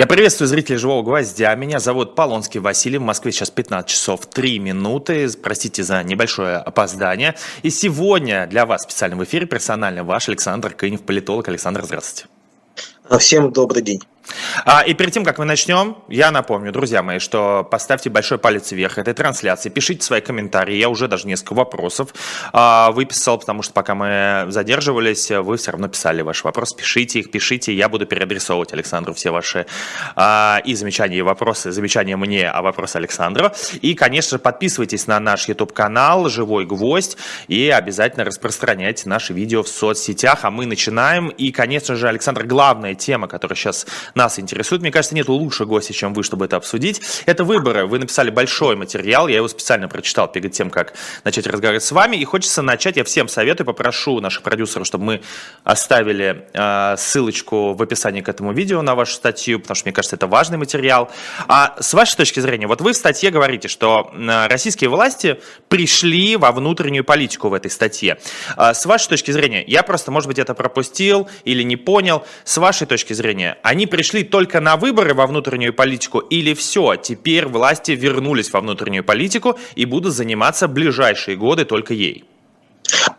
Я приветствую зрителей «Живого гвоздя». Меня зовут Полонский Василий. В Москве сейчас 15 часов 3 минуты. Простите за небольшое опоздание. И сегодня для вас специально в эфире персонально ваш Александр Кынев, политолог. Александр, здравствуйте. Всем добрый день. А, и перед тем, как мы начнем, я напомню, друзья мои, что поставьте большой палец вверх этой трансляции, пишите свои комментарии. Я уже даже несколько вопросов а, выписал, потому что пока мы задерживались, вы все равно писали ваши вопросы. Пишите их, пишите, я буду переадресовывать Александру все ваши а, и замечания, и вопросы. Замечания мне, а вопросы Александру. И, конечно же, подписывайтесь на наш YouTube-канал «Живой гвоздь» и обязательно распространяйте наши видео в соцсетях. А мы начинаем. И, конечно же, Александр, главная тема, которая сейчас нас интересует. Мне кажется, нет лучше гостя, чем вы, чтобы это обсудить. Это выборы. Вы написали большой материал, я его специально прочитал перед тем, как начать разговаривать с вами. И хочется начать, я всем советую, попрошу наших продюсеров, чтобы мы оставили э, ссылочку в описании к этому видео на вашу статью, потому что, мне кажется, это важный материал. А с вашей точки зрения, вот вы в статье говорите, что российские власти пришли во внутреннюю политику в этой статье. А с вашей точки зрения, я просто, может быть, это пропустил или не понял, с вашей точки зрения, они пришли только на выборы во внутреннюю политику или все, теперь власти вернулись во внутреннюю политику и будут заниматься ближайшие годы только ей?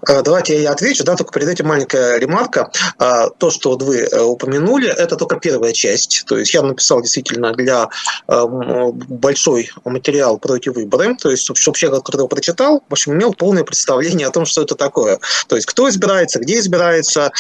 Э, давайте я отвечу, да, только перед этим маленькая ремарка. Э, то, что вот вы э, упомянули, это только первая часть. То есть я написал действительно для большой материал про эти выборы, то есть чтобы человек, который его прочитал, в общем, имел полное представление о том, что это такое. То есть кто избирается, где избирается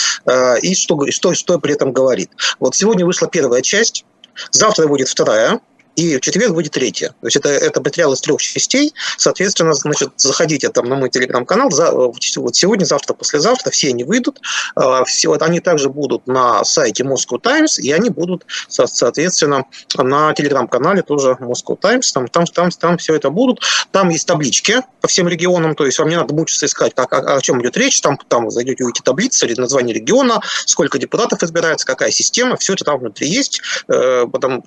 и что, что, что при этом говорит. Вот сегодня вышла первая часть, завтра будет вторая, и в четверг будет третья. То есть это, это материал из трех частей. Соответственно, значит, заходите там на мой телеграм-канал. За, вот сегодня, завтра, послезавтра все они выйдут. А, все, вот они также будут на сайте Moscow Times, и они будут, соответственно, на телеграм-канале тоже Moscow Times. Там, там, там, там все это будут. Там есть таблички по всем регионам. То есть вам не надо мучиться искать, как, о, о чем идет речь. Там, там вы зайдете, увидите таблицы, название региона, сколько депутатов избирается, какая система. Все это там внутри есть. Э, потом,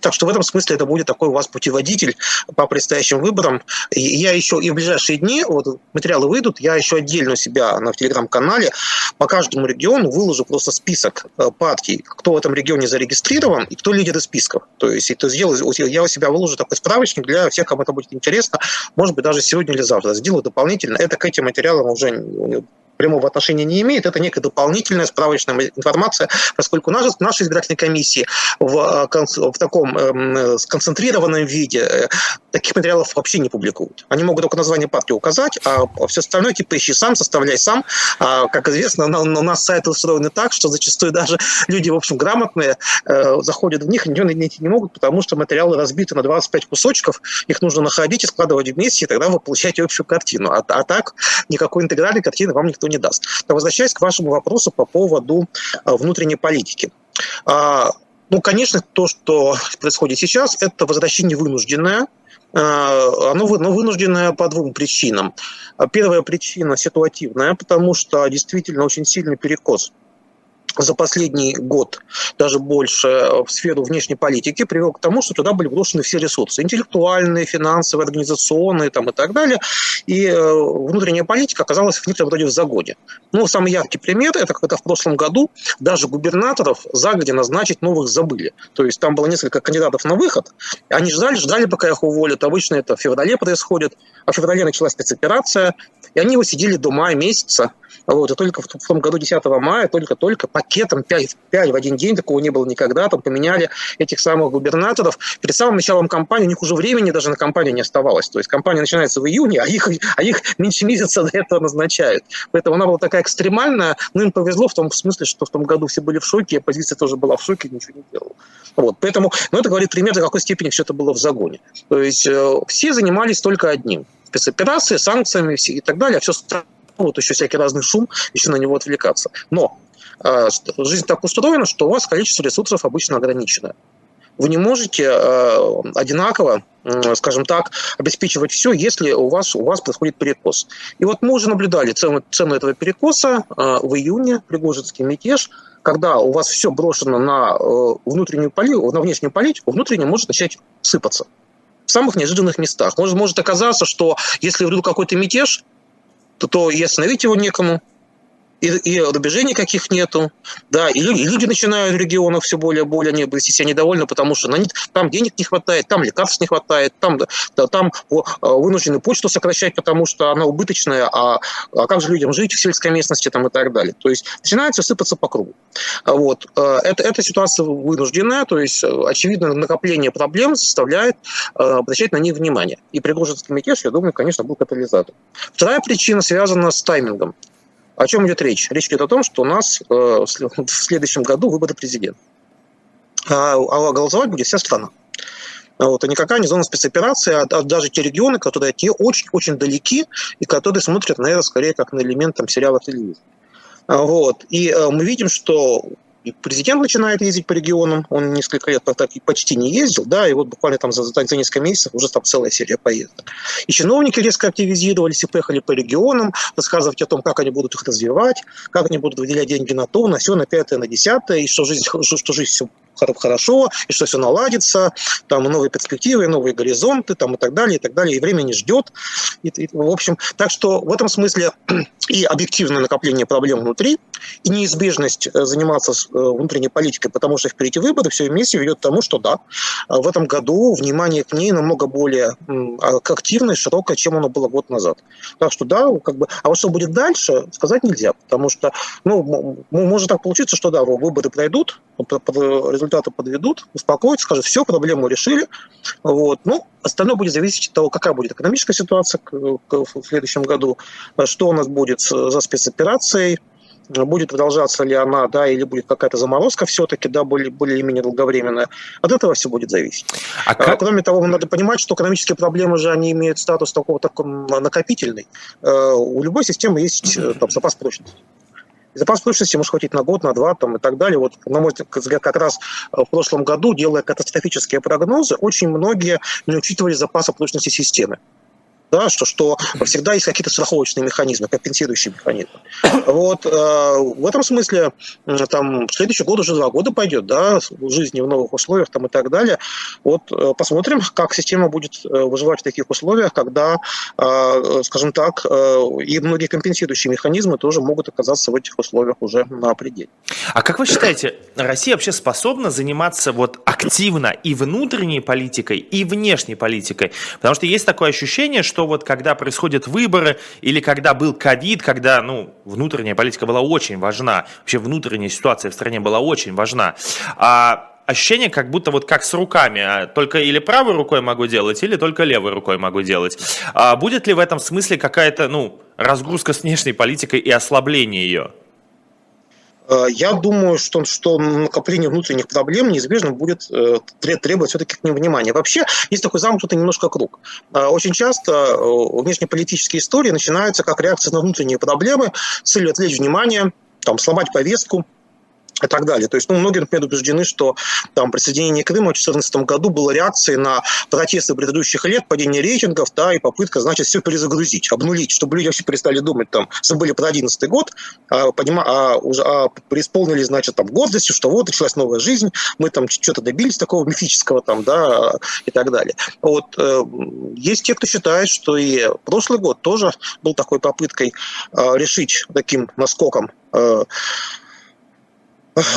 так что в этом этом смысле это будет такой у вас путеводитель по предстоящим выборам. Я еще и в ближайшие дни, вот материалы выйдут, я еще отдельно у себя на телеграм-канале по каждому региону выложу просто список э, партий, кто в этом регионе зарегистрирован и кто лидеры списков. То есть это сделаю, я у себя выложу такой справочник для всех, кому это будет интересно, может быть, даже сегодня или завтра. Сделаю дополнительно. Это к этим материалам уже прямого отношения не имеет. Это некая дополнительная справочная информация, поскольку наши, наши избирательные комиссии в, э, в таком э, сконцентрированном виде э, таких материалов вообще не публикуют. Они могут только название партии указать, а все остальное типа ищи сам, составляй сам. А, как известно, на, у нас сайты устроены так, что зачастую даже люди, в общем, грамотные, э, заходят в них и ничего найти не могут, потому что материалы разбиты на 25 кусочков, их нужно находить и складывать вместе, и тогда вы получаете общую картину. А, а так никакой интегральной картины вам никто не даст. Но возвращаясь к вашему вопросу по поводу а, внутренней политики. А, ну, конечно, то, что происходит сейчас, это возвращение вынужденное, а, оно вынужденное по двум причинам. Первая причина ситуативная, потому что действительно очень сильный перекос за последний год, даже больше, в сферу внешней политики привел к тому, что туда были брошены все ресурсы, интеллектуальные, финансовые, организационные там, и так далее. И э, внутренняя политика оказалась в некотором роде в загоне. Ну, самый яркий пример – это когда в прошлом году даже губернаторов загодя назначить новых забыли. То есть там было несколько кандидатов на выход, они ждали, ждали, пока их уволят. Обычно это в феврале происходит, а в феврале началась спецоперация, и они его сидели до мая месяца, вот, и только в том году 10 мая, только-только пакетом 5, 5 в один день, такого не было никогда, там поменяли этих самых губернаторов. Перед самым началом кампании у них уже времени даже на кампанию не оставалось. То есть кампания начинается в июне, а их, а их меньше месяца до этого назначают. Поэтому она была такая экстремальная, но им повезло в том смысле, что в том году все были в шоке, оппозиция тоже была в шоке, ничего не делала. Вот, поэтому, ну, это говорит пример, до какой степени все это было в загоне. То есть э, все занимались только одним спецоперации, санкциями и так далее, а все вот еще всякий разный шум, еще на него отвлекаться. Но жизнь так устроена, что у вас количество ресурсов обычно ограничено. Вы не можете э, одинаково, скажем так, обеспечивать все, если у вас, у вас происходит перекос. И вот мы уже наблюдали цену, цену этого перекоса э, в июне, Пригожинский мятеж, когда у вас все брошено на э, внутреннюю политику, на внешнюю политику, внутренне может начать сыпаться в самых неожиданных местах. Может, может оказаться, что если вдруг какой-то мятеж, то, то и остановить его некому, и, и рубежей никаких нету, да, и люди, и люди начинают в регионах все более и более они себя недовольны, потому что на них, там денег не хватает, там лекарств не хватает, там, да, там о, вынуждены почту сокращать, потому что она убыточная, а, а как же людям жить в сельской местности там и так далее. То есть начинается сыпаться по кругу. Вот. Э, это, эта ситуация вынужденная, то есть э, очевидно накопление проблем заставляет э, обращать на них внимание. И Пригожинский мятеж, я думаю, конечно, был катализатор. Вторая причина связана с таймингом. О чем идет речь? Речь идет о том, что у нас э, в следующем году выборы президента. А, а голосовать будет вся страна. Вот, а никакая не зона спецоперации, а, а даже те регионы, которые от нее очень-очень далеки и которые смотрят, наверное, скорее как на элемент там, сериала телевизора. Вот. И э, мы видим, что и президент начинает ездить по регионам, он несколько лет так почти не ездил, да, и вот буквально там за, за несколько месяцев уже там целая серия поездок. И чиновники резко активизировались и поехали по регионам, рассказывать о том, как они будут их развивать, как они будут выделять деньги на то, на все, на пятое, на десятое, и что жизнь, что жизнь все хорошо, и что все наладится, там новые перспективы, новые горизонты, там и так далее, и так далее, и время не ждет. И, и, в общем, так что в этом смысле и объективное накопление проблем внутри, и неизбежность э, заниматься э, внутренней политикой, потому что впереди выборы, все вместе ведет к тому, что да, в этом году внимание к ней намного более а, активное, широкое, чем оно было год назад. Так что да, как бы, а вот что будет дальше, сказать нельзя, потому что, ну, может так получиться, что да, выборы пройдут, результаты подведут, успокоятся, скажут, все, проблему решили, вот, ну, остальное будет зависеть от того, какая будет экономическая ситуация в следующем году, что у нас будет за спецоперацией, будет продолжаться ли она, да, или будет какая-то заморозка все-таки, да, более, более-менее долговременная. От этого все будет зависеть. А как... Кроме того, надо понимать, что экономические проблемы же, они имеют статус такого такого накопительный. Э, у любой системы есть э, там, запас прочности. запас прочности может хватить на год, на два там, и так далее. Вот, на мой взгляд, как раз в прошлом году, делая катастрофические прогнозы, очень многие не учитывали запаса прочности системы да, что, что всегда есть какие-то страховочные механизмы, компенсирующие механизмы. Вот э, в этом смысле там следующий год уже два года пойдет, да, жизни в новых условиях там и так далее. Вот э, посмотрим, как система будет э, выживать в таких условиях, когда, э, скажем так, э, и многие компенсирующие механизмы тоже могут оказаться в этих условиях уже на пределе. А как вы считаете, Россия вообще способна заниматься вот активно и внутренней политикой, и внешней политикой? Потому что есть такое ощущение, что что вот когда происходят выборы или когда был ковид, когда, ну, внутренняя политика была очень важна, вообще внутренняя ситуация в стране была очень важна, а ощущение, как будто вот как с руками, а только или правой рукой могу делать, или только левой рукой могу делать. А будет ли в этом смысле какая-то, ну, разгрузка с внешней политикой и ослабление ее? Э, я думаю, что, что накопление внутренних проблем неизбежно будет э, требовать все-таки к ним внимания. Вообще, есть такой замкнутый немножко круг. Э, очень часто внешнеполитические истории начинаются как реакция на внутренние проблемы с целью отвлечь внимание, там, сломать повестку, и так далее. То есть, ну, многие, например, убеждены, что там присоединение Крыма в 2014 году было реакцией на протесты предыдущих лет, падение рейтингов, да, и попытка, значит, все перезагрузить, обнулить, чтобы люди вообще перестали думать, там, забыли про 2011 год, а, понима, а, уже, а преисполнились, значит, там, гордостью, что вот, началась новая жизнь, мы там что-то добились такого мифического, там, да, и так далее. Вот, э, есть те, кто считает, что и прошлый год тоже был такой попыткой э, решить таким наскоком э,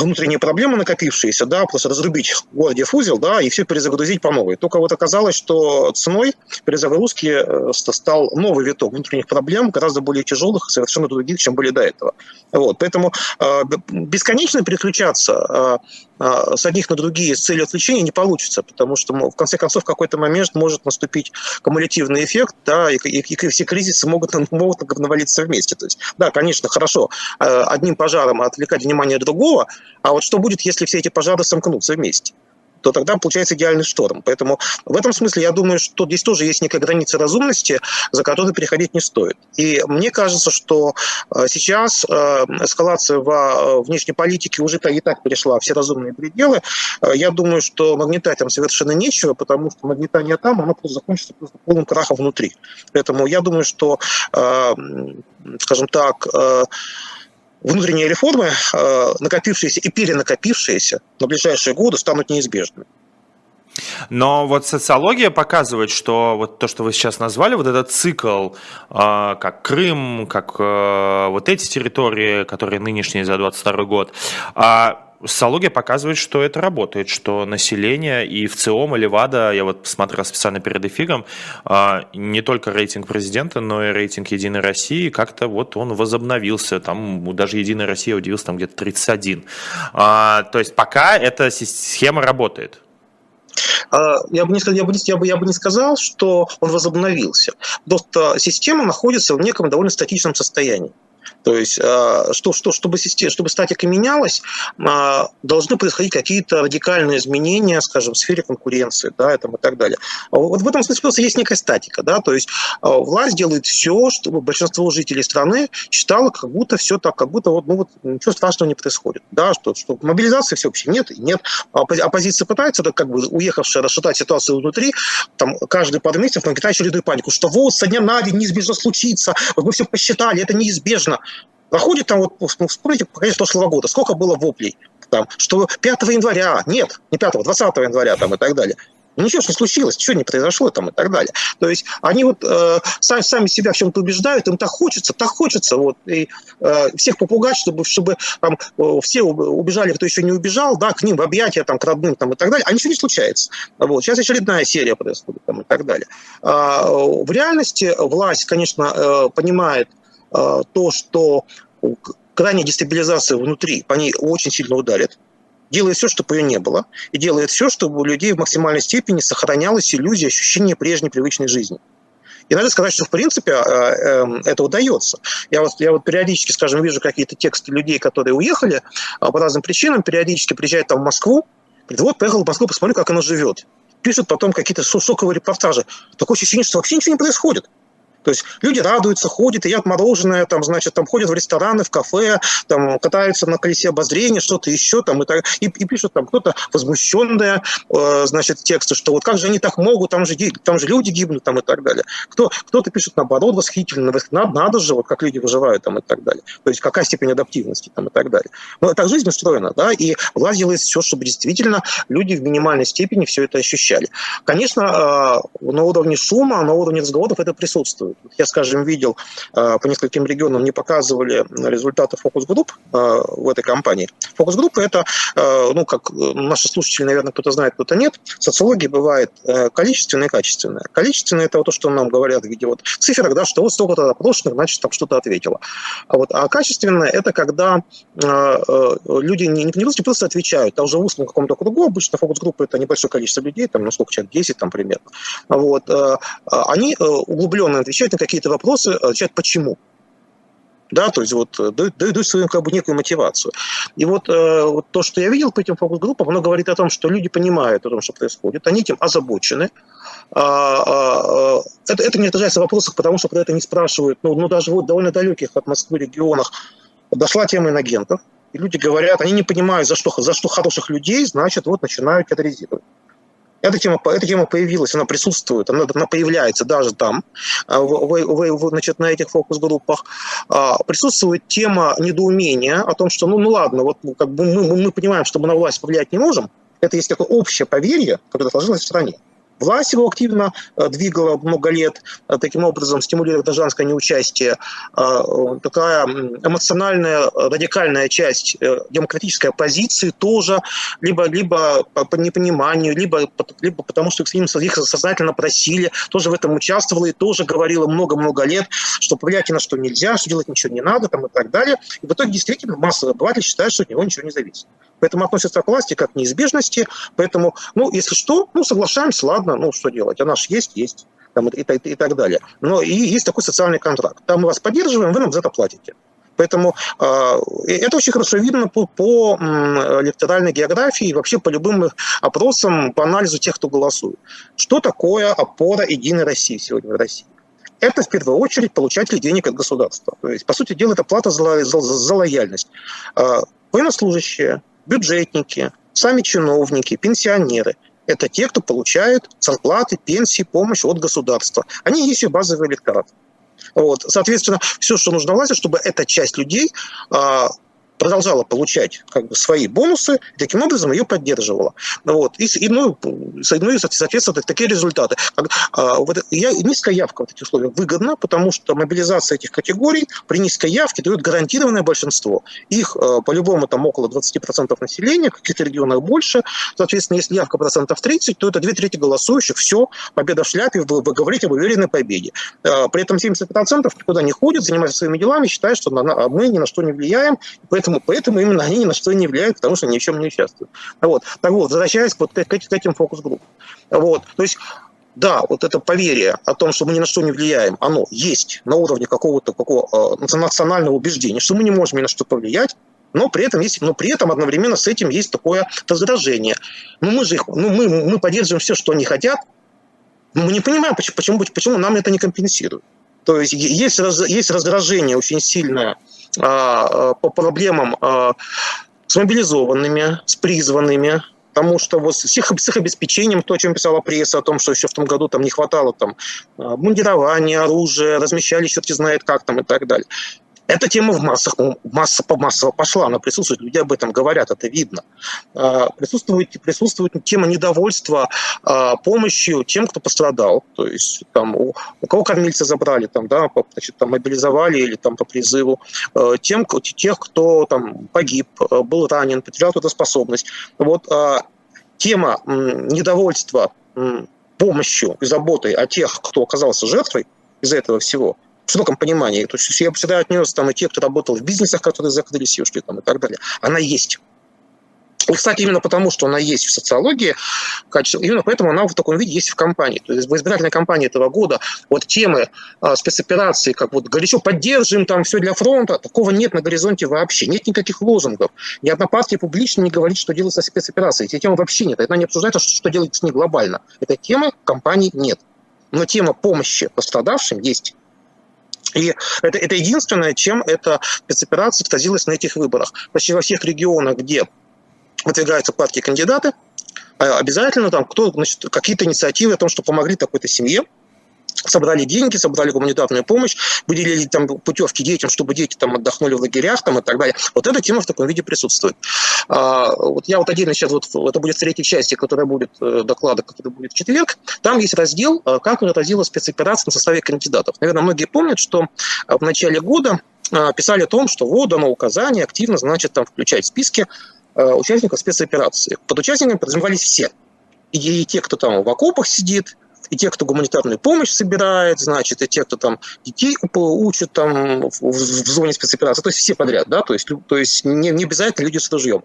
внутренние проблемы накопившиеся, да, просто разрубить Гордиев узел, да, и все перезагрузить по новой. Только вот оказалось, что ценой перезагрузки э, стал новый виток внутренних проблем, гораздо более тяжелых, совершенно других, чем были до этого. Вот, поэтому э, бесконечно переключаться э, с одних на другие с целью отвлечения не получится, потому что, в конце концов, в какой-то момент может наступить кумулятивный эффект, да, и, и, и все кризисы могут, могут навалиться вместе. То есть, да, конечно, хорошо э, одним пожаром отвлекать внимание другого, а вот что будет, если все эти пожары сомкнутся вместе? То тогда получается идеальный шторм. Поэтому в этом смысле я думаю, что здесь тоже есть некая граница разумности, за которую переходить не стоит. И мне кажется, что э, сейчас э, эскалация во э, внешней политике уже и так перешла все разумные пределы. Я думаю, что нагнетать там совершенно нечего, потому что нагнетание там, оно просто закончится просто полным крахом внутри. Поэтому я думаю, что, скажем так, внутренние реформы, э, накопившиеся и перенакопившиеся на ближайшие годы, станут неизбежными. Но вот социология показывает, что вот то, что вы сейчас назвали, вот этот цикл, э, как Крым, как э, вот эти территории, которые нынешние за 22 год, э, социология показывает, что это работает, что население и в ЦИОМ, и Левада, я вот посмотрел специально перед эфиром, э, не только рейтинг президента, но и рейтинг Единой России, как-то вот он возобновился, там даже Единая Россия удивилась, там где-то 31. Э, то есть пока эта схема работает. А, я бы, не, я, бы, я, бы, я бы не сказал, что он возобновился. Просто система находится в неком довольно статичном состоянии. То есть, а, что, что, чтобы, чтобы статика менялась, а, должны происходить какие-то радикальные изменения, скажем, в сфере конкуренции да, и, там, и так далее. А вот в этом смысле просто есть некая статика. Да? То есть власть делает все, чтобы большинство жителей страны считало, как будто все так, как будто вот, ну, вот, ничего страшного не происходит. Да? Что, что мобилизации все вообще нет и нет. Оппозиция пытается, так, как бы уехавшая, расшатать ситуацию внутри, там, каждый пару месяцев нагнетает очередную панику, что вот со дня на день неизбежно случится, вот мы все посчитали, это неизбежно. Проходит там, вот, ну, вспомните, конец прошлого года, сколько было воплей, там, что 5 января, нет, не 5, 20 января там, и так далее. Ничего не случилось, ничего не произошло там и так далее. То есть они вот э, сами, сами себя в чем-то убеждают, им так хочется, так хочется вот и э, всех попугать, чтобы, чтобы там э, все убежали, кто еще не убежал, да, к ним в объятия, там, к родным там и так далее, а ничего не случается. Вот. Сейчас очередная серия происходит там и так далее. А, в реальности власть, конечно, э, понимает Э, то, что крайняя дестабилизация внутри по ней очень сильно ударит, делает все, чтобы ее не было, и делает все, чтобы у людей в максимальной степени сохранялась иллюзия ощущения прежней привычной жизни. И надо сказать, что в принципе э, эм, это удается. Я вот, я вот периодически, скажем, вижу какие-то тексты людей, которые уехали по разным причинам, периодически приезжают там в Москву, говорят, вот, поехал в Москву, посмотрю, как она живет. Пишут потом какие-то шоковые репортажи. Такое ощущение, что вообще ничего не происходит. То есть люди радуются, ходят, едят мороженое, там, значит, там ходят в рестораны, в кафе, там, катаются на колесе обозрения, что-то еще там, и, так, и, и пишут там кто-то возмущенные, э, значит, тексты, что вот как же они так могут, там же, там же люди гибнут, там, и так далее. Кто, кто-то пишет наоборот восхитительно, надо, надо же, вот как люди выживают, там, и так далее. То есть какая степень адаптивности, там, и так далее. Но так жизнь устроена, да, и власть делает все, чтобы действительно люди в минимальной степени все это ощущали. Конечно, э, на уровне шума, на уровне разговоров это присутствует. Я, скажем, видел э, по нескольким регионам, не показывали результаты фокус-групп э, в этой компании. Фокус-группы – это, э, ну, как наши слушатели, наверное, кто-то знает, кто-то нет, социология бывает количественная и качественная. Количественная – это вот то, что нам говорят в виде вот циферок, да, что вот столько-то опрошенных, значит, там что-то ответило. А, вот, а качественная – это когда люди не, не просто, просто отвечают, а уже в узком каком-то кругу, обычно фокус-группы – это небольшое количество людей, там, ну, сколько человек, 10 там примерно. Вот, они углубленно отвечают отвечать на какие-то вопросы, отвечать почему. Да, то есть вот э, дают, свою как бы некую мотивацию. И вот, э, вот то, что я видел по этим фокус-группам, оно говорит о том, что люди понимают о том, что происходит, они этим озабочены. А, а, это, это не отражается в вопросах, потому что про это не спрашивают, ну, ну даже вот довольно далеких от Москвы регионах дошла тема инагентов, и люди говорят, они не понимают, за что, за что хороших людей, значит, вот начинают катализировать. Эта тема, эта тема появилась, она присутствует, она, она появляется даже там, а, в, в, в, значит, на этих фокус-группах. А, присутствует тема недоумения о том, что, ну, ну ладно, вот как бы мы, мы понимаем, что мы на власть повлиять не можем, это есть такое общее поверье, которое сложилось в стране. Власть его активно э, двигала много лет, э, таким образом стимулируя гражданское неучастие. Э, такая эмоциональная, радикальная часть демократической оппозиции тоже, либо, либо по непониманию, либо, либо потому, что их сознательно просили, тоже в этом участвовала и тоже говорила много-много лет, что повлиять ни на что нельзя, что делать ничего не надо там, и так далее. И в итоге действительно масса обывателей считает, что от него ничего не зависит. Поэтому относятся к власти как к неизбежности. Поэтому, ну, если что, ну, соглашаемся, ладно, ну, что делать? Она же есть, есть. Там, и, и, и так далее. Но и есть такой социальный контракт. Там мы вас поддерживаем, вы нам за это платите. Поэтому э, это очень хорошо видно по, по электоральной географии и вообще по любым опросам, по анализу тех, кто голосует. Что такое опора Единой России сегодня в России? Это в первую очередь получатели денег от государства. То есть, по сути дела, это плата за, за, за лояльность. Э, военнослужащие, бюджетники, сами чиновники, пенсионеры – это те, кто получает зарплаты, пенсии, помощь от государства. Они есть и базовый электорат. Вот. Соответственно, все, что нужно власти, чтобы эта часть людей а, продолжала получать как бы, свои бонусы, и таким образом ее поддерживала. Вот. И, и, ну, ну и, соответственно, такие результаты. А, я, низкая явка в этих условиях выгодна, потому что мобилизация этих категорий при низкой явке дает гарантированное большинство. Их по-любому там около 20% населения, в каких-то регионах больше. Соответственно, если явка процентов 30, то это две трети голосующих. Все, победа в шляпе, вы, вы говорите об уверенной победе. При этом 70% никуда не ходят, занимаются своими делами, считают, что мы ни на что не влияем, поэтому, поэтому именно они ни на что не влияют, потому что ни в чем не участвуют. Вот. Так вот, возвращаясь вот к, к этим фокус-группам. Вот. То есть да, вот это поверие о том, что мы ни на что не влияем, оно есть на уровне какого-то какого, э, национального убеждения, что мы не можем ни на что повлиять, но при этом есть, но при этом одновременно с этим есть такое раздражение. Ну мы же их, ну мы, мы поддерживаем все, что они хотят, но мы не понимаем, почему, почему, почему нам это не компенсируют. То есть есть, есть раздражение очень сильное а, а, по проблемам а, с мобилизованными, с призванными, потому что вот с их, с их обеспечением, то, о чем писала пресса, о том, что еще в том году там не хватало там мундирования, оружия, размещали черти знает как там и так далее. Эта тема в массах, масса по массово пошла, она присутствует, люди об этом говорят, это видно. А, присутствует, присутствует тема недовольства а, помощью тем, кто пострадал, то есть там, у, у кого кормильца забрали, там, да, значит, там, мобилизовали или там, по призыву, а, тем, тех, кто там, погиб, был ранен, потерял трудоспособность. Вот тема недовольства помощью и заботой о тех, кто оказался жертвой из-за этого всего – в широком понимании. То есть я всегда отнес там и те, кто работал в бизнесах, которые закрылись и ушли там и так далее. Она есть. И, кстати, именно потому, что она есть в социологии, именно поэтому она в таком виде есть в компании. То есть в избирательной кампании этого года вот темы а, спецоперации, как вот горячо поддержим там все для фронта, такого нет на горизонте вообще. Нет никаких лозунгов. Ни одна партия публично не говорит, что делать со спецоперацией. Эти темы вообще нет. Это не обсуждается, что, что делать с ней глобально. Этой темы компании нет. Но тема помощи пострадавшим есть. И это, это единственное, чем эта спецоперация отразилась на этих выборах. Почти во всех регионах, где выдвигаются партии кандидаты, а обязательно там кто, значит, какие-то инициативы о том, что помогли такой-то семье, собрали деньги, собрали гуманитарную помощь, выделили там путевки детям, чтобы дети там отдохнули в лагерях там и так далее. Вот эта тема в таком виде присутствует. А, вот я вот отдельно сейчас, вот это будет в третьей части, которая будет э, доклада, который будет в четверг, там есть раздел, э, как отразила спецоперация на составе кандидатов. Наверное, многие помнят, что э, в начале года писали о том, что вот дано указание активно, значит, там включать в списки участников спецоперации. Под участниками подразумевались все. И те, кто там в окопах сидит, и те, кто гуманитарную помощь собирает, значит, и те, кто там детей учат там в, в зоне спецоперации, то есть все подряд, да, то есть, то есть не, не обязательно люди с ружьем.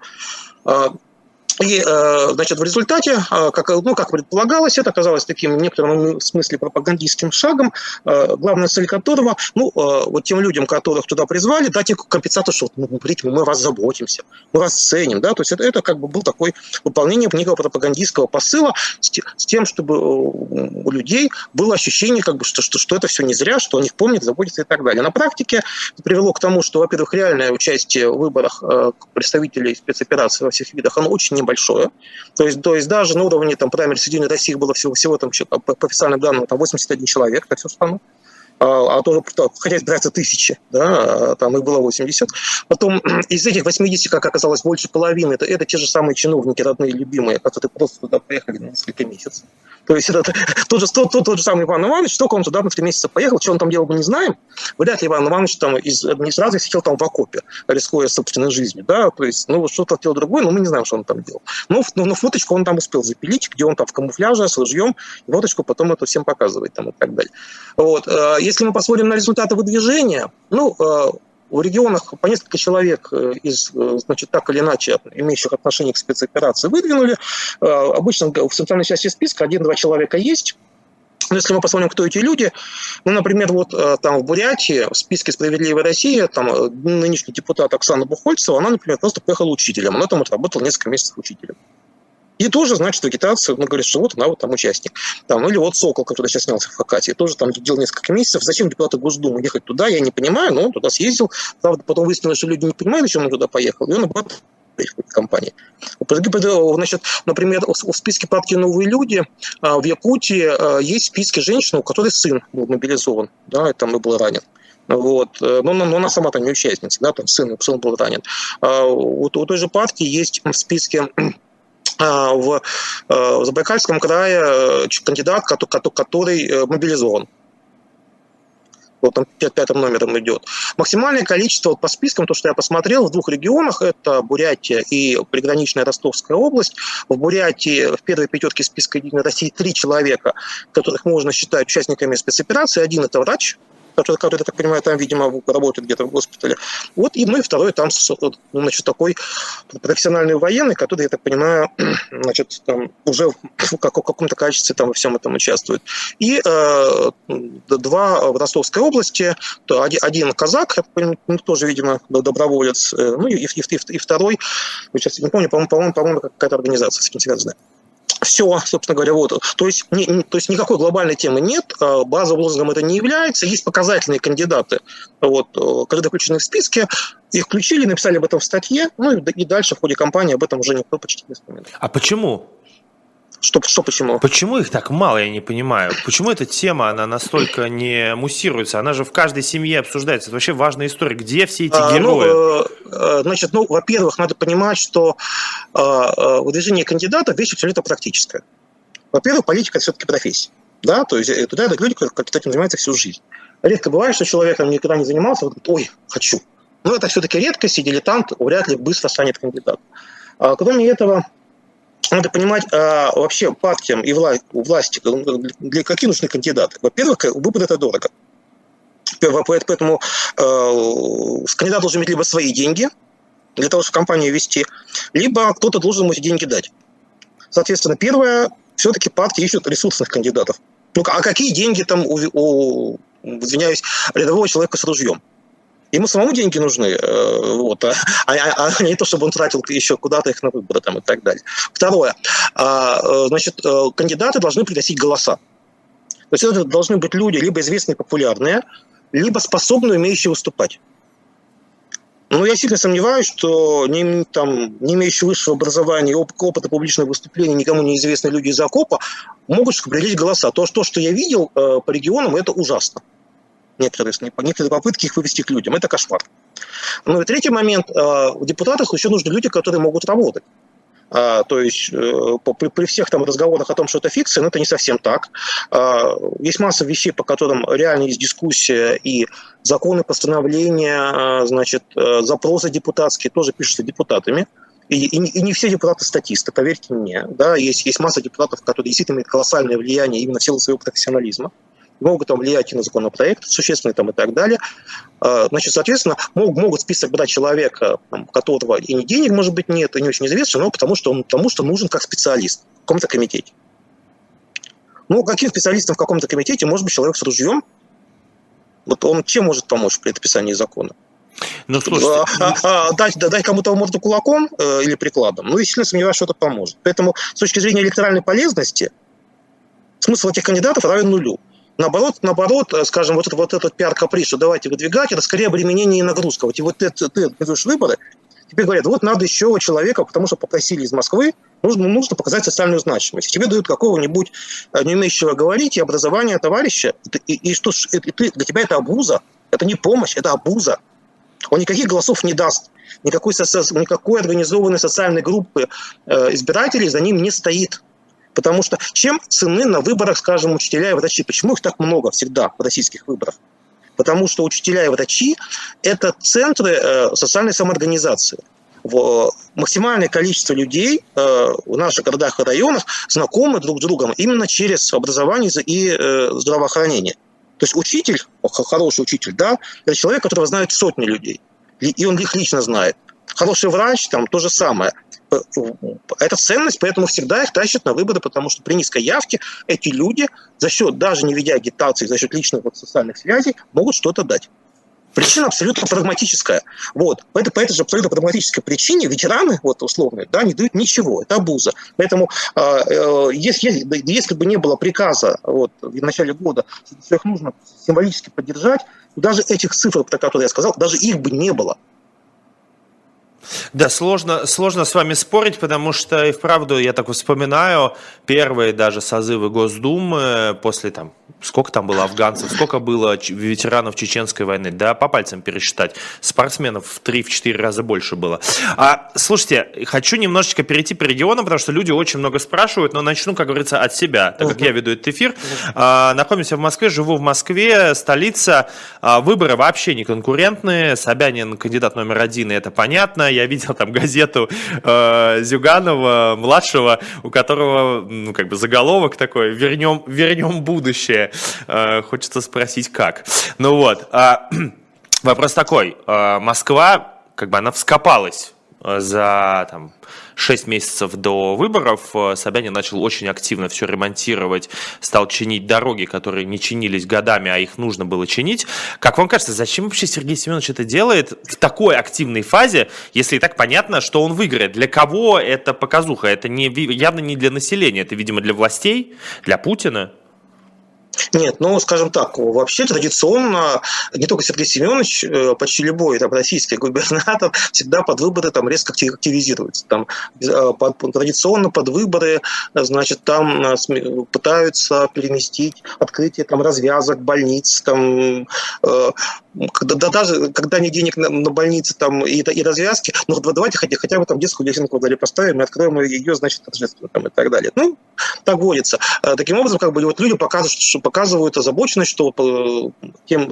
И, э, значит, в результате, э, как, ну, как предполагалось, это оказалось таким в некотором смысле пропагандистским шагом, э, главная цель которого, ну, вот тем людям, которых туда призвали, дать им компенсацию, что ну, смотрите, мы вас заботимся, мы вас ценим, да, то есть это, это как бы был такой выполнение некого пропагандистского посыла с тем, чтобы у людей было ощущение, как бы, что, что, что это все не зря, что о них помнят, заботятся и так далее. На практике это привело к тому, что, во-первых, реальное участие в выборах представителей спецоперации во всех видах, оно очень небольшое. То есть, то есть даже на уровне там, праймери Соединенной России было всего, всего там, по, по официальным данным там 81 человек на всю страну а, а тоже, хотя избирается тысячи, да, а там их было 80. Потом из этих 80, как оказалось, больше половины, это, это те же самые чиновники, родные, любимые, которые просто туда поехали на несколько месяцев. То есть это тот же, тот, тот, тот же самый Иван Иванович, только он туда на три месяца поехал, что он там делал, мы не знаем. Вряд ли Иван Иванович там из администрации сидел там в окопе, рискуя собственной жизнью, да, то есть, ну, что-то делал другое, но мы не знаем, что он там делал. Но, но, но фоточку он там успел запилить, где он там в камуфляже с ружьем, и фоточку потом это всем показывает там и так далее. Вот. Э, если мы посмотрим на результаты выдвижения, ну, э, в регионах по несколько человек э, из, э, значит, так или иначе имеющих отношение к спецоперации выдвинули. Обычно в центральной части списка один-два человека есть. Но если мы посмотрим, кто эти люди, ну, например, вот там в Бурятии в списке «Справедливая Россия» там нынешний депутат Оксана Бухольцева, она, например, просто поехала учителем. Она там отработала несколько месяцев учителем. И тоже, значит, агитация, ну, говорит, что вот она вот там участник. Там, или вот Сокол, который сейчас снялся в Хакатии, тоже там делал несколько месяцев. Зачем депутаты Госдумы ехать туда, я не понимаю, но он туда съездил. Правда, потом выяснилось, что люди не понимают, зачем он туда поехал, и он обратно компании. Значит, например, в списке партии «Новые люди» а, в Якутии а, есть списки женщин, у которой сын был мобилизован, да, и там и был ранен. Вот. Э, но, но она сама там не участница, да, там сын, сын был ранен. А у, у той же партии есть в списке в Забайкальском крае кандидат, который мобилизован вот там пятым номером идет. Максимальное количество вот по спискам, то, что я посмотрел, в двух регионах, это Бурятия и приграничная Ростовская область. В Бурятии в первой пятерке списка Единой России три человека, которых можно считать участниками спецоперации. Один – это врач, который, который, я так понимаю, там, видимо, работает где-то в госпитале. Вот, и ну и второй там, значит, такой профессиональный военный, который, я так понимаю, значит, там уже в каком-то качестве там во всем этом участвует. И э, два в Ростовской области, то один, один казак, я понимаю, ну, тоже, видимо, доброволец, э, ну и, и, и, и второй, сейчас не помню, по-моему, по-моему, какая-то организация с этим связанная. Все, собственно говоря, вот. То есть, не, не, то есть никакой глобальной темы нет, а базовым лозунгом это не является. Есть показательные кандидаты, вот, э, когда включены в списке, их включили, написали об этом в статье, ну и, и дальше в ходе кампании об этом уже никто почти не вспоминает. А почему? Что, что почему? Почему их так мало, я не понимаю. Почему эта тема, она настолько не муссируется? Она же в каждой семье обсуждается. Это вообще важная история. Где все эти а, герои? Ну, значит, ну, во-первых, надо понимать, что э, выдвижение кандидатов вещь абсолютно практическая. Во-первых, политика – это все-таки профессия. Да? То есть туда идут люди, которые этим занимаются всю жизнь. Редко бывает, что человек там никогда не занимался, вот, ой, хочу. Но это все-таки редкость, и дилетант вряд ли быстро станет кандидатом. А, кроме этого, надо понимать а, вообще партиям и вла- власти, для каких нужны кандидаты. Во-первых, выбор это дорого. Поэтому э, кандидат должен иметь либо свои деньги для того, чтобы компанию вести, либо кто-то должен ему эти деньги дать. Соответственно, первое, все-таки партии ищут ресурсных кандидатов. Ну, а какие деньги там у, у извиняюсь, рядового человека с ружьем? Ему самому деньги нужны, э, вот, а, а, а, а не то, чтобы он тратил еще куда-то их на выборы там, и так далее. Второе. А, э, значит, э, кандидаты должны приносить голоса. То есть это должны быть люди либо известные, популярные, либо способные, умеющие выступать. Но я сильно сомневаюсь, что не, там, не имеющие высшего образования и опыта публичного выступления никому неизвестные люди из окопа могут привлечь голоса. То, что, я видел по регионам, это ужасно некоторые, некоторые попытки их вывести к людям. Это кошмар. Ну и третий момент. В депутатах еще нужны люди, которые могут работать. А, то есть э, при, всех там разговорах о том, что это фикция, но это не совсем так. А, есть масса вещей, по которым реально есть дискуссия, и законы, постановления, а, значит, э, запросы депутатские тоже пишутся депутатами. И, и, и не все депутаты статисты, поверьте мне. Да, есть, есть масса депутатов, которые действительно имеют колоссальное влияние именно в силу своего профессионализма могут там влиять и на законопроект существенный там и так далее. А, значит, соответственно, могут, могут список брать человека, там, которого и ни денег, может быть, нет, и не очень известно, но потому что он потому что нужен как специалист в каком-то комитете. Ну, каким специалистом в каком-то комитете может быть человек с ружьем? Вот он чем может помочь при написании закона? Ну, слушайте... а, а, дать, дать кому-то морду кулаком э, или прикладом, ну, я сильно сомневаюсь, что это поможет. Поэтому с точки зрения электоральной полезности смысл этих кандидатов равен нулю. Наоборот, наоборот, э, скажем, вот, это, вот этот пиар-каприз, что давайте выдвигать, это скорее обременение и нагрузка. Вот, и вот ты, ты организуешь выборы, тебе говорят, вот надо еще человека, потому что попросили из Москвы, нужно, нужно показать социальную значимость. Тебе дают какого-нибудь э, не умеющего говорить и образование товарища, и, и, и что и ты, для тебя это абуза, это не помощь, это абуза. Он никаких голосов не даст, никакой, никакой организованной социальной группы э, избирателей за ним не стоит. Потому что чем цены на выборах, скажем, учителя и врачи? Почему их так много всегда в российских выборах? Потому что учителя и врачи – это центры э, социальной самоорганизации. Максимальное количество людей э, в наших городах и районах знакомы друг с другом именно через образование и э, здравоохранение. То есть учитель, хороший учитель, да, это человек, которого знают сотни людей, и он их лично знает. Хороший врач, там то же самое – это ценность, поэтому всегда их тащат на выборы, потому что при низкой явке эти люди за счет, даже не ведя агитации, за счет личных вот социальных связей, могут что-то дать. Причина абсолютно прагматическая. Вот. По, этой, по этой же абсолютно прагматической причине ветераны, вот условные, да, не дают ничего. Это абуза. Поэтому э, э, если, если бы не было приказа вот, в начале года, что их нужно символически поддержать, даже этих цифр, про которые я сказал, даже их бы не было. Да, сложно, сложно с вами спорить, потому что и вправду я так вспоминаю первые даже созывы Госдумы после там сколько там было афганцев, сколько было ветеранов Чеченской войны, да, по пальцам пересчитать. Спортсменов в 3-4 раза больше было. А, слушайте, хочу немножечко перейти по регионам, потому что люди очень много спрашивают, но начну, как говорится, от себя, так как я веду этот эфир. А, находимся в Москве, живу в Москве, столица. А, выборы вообще не конкурентные. Собянин кандидат номер один, и это понятно. Я видел там газету э, Зюганова, младшего, у которого, ну, как бы заголовок такой, вернем, вернем будущее. Э, хочется спросить, как. Ну вот, а, вопрос такой. Э, Москва, как бы она вскопалась э, за там, 6 месяцев до выборов Собянин начал очень активно все ремонтировать, стал чинить дороги, которые не чинились годами, а их нужно было чинить. Как вам кажется, зачем вообще Сергей Семенович это делает в такой активной фазе, если и так понятно, что он выиграет? Для кого это показуха? Это не, явно не для населения, это, видимо, для властей, для Путина. Нет, ну, скажем так, вообще традиционно не только Сергей Семенович, э, почти любой там, российский губернатор всегда под выборы там резко активизируется. Там, э, под, традиционно под выборы, значит, там э, пытаются переместить открытие там, развязок, больниц, там, когда, да, даже когда нет денег на, на больницы там, и, и развязки, ну давайте хотя, хотя бы там детскую лесенку вдали поставим и откроем ее, значит, торжественно там, и так далее. Ну, так водится. Таким образом, как бы вот люди показывают, что показывают озабоченность, что э, тем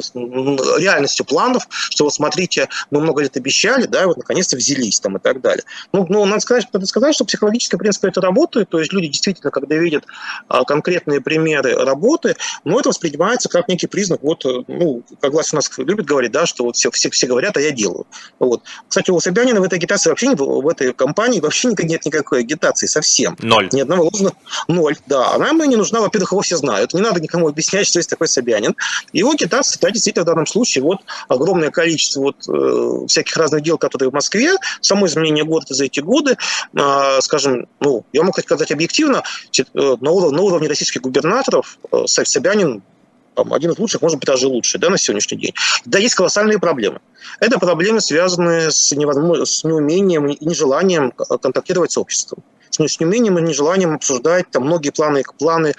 реальностью планов, что вот смотрите, мы много лет обещали, да, вот наконец-то взялись там и так далее. Ну, ну надо сказать, надо сказать, что психологически, в принципе, это работает, то есть люди действительно, когда видят а, конкретные примеры работы, ну, это воспринимается как некий признак, вот, э, ну, как у нас любит говорить, да, что вот все, все, все говорят, а я делаю. Вот. Кстати, у Собянина в этой агитации вообще, в этой кампании вообще нет никакой агитации совсем. Ноль. Ни одного ложного. Ноль, да. Она мне не нужна, во-первых, его все знают. Не надо никому объяснять, что есть такой Собянин. Его агитация, да, действительно, в данном случае вот огромное количество вот, э, всяких разных дел, которые в Москве, само изменение города за эти годы, э, скажем, ну, я могу сказать объективно, э, на, уровне, на уровне российских губернаторов э, Собянин один из лучших, может быть, даже лучший да, на сегодняшний день. Да, есть колоссальные проблемы. Это проблемы, связанные с, с неумением и нежеланием контактировать с обществом с неумением и нежеланием обсуждать там, многие планы, планы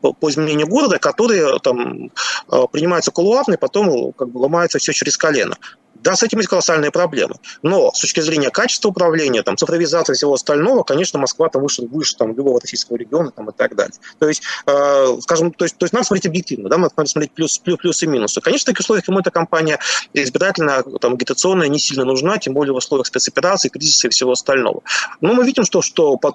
по, по изменению города, которые там, э, принимаются кулуарно и потом как бы, ломаются все через колено. Да, с этим есть колоссальные проблемы. Но с точки зрения качества управления, там, цифровизации всего остального, конечно, Москва там выше, выше там, любого российского региона там, и так далее. То есть, э, скажем, то есть, то есть надо смотреть объективно, да, надо смотреть плюс, плюс, плюсы и минусы. Конечно, в таких условиях ему эта компания избирательная, там, агитационная не сильно нужна, тем более в условиях спецоперации, кризиса и всего остального. Но мы видим, что, что при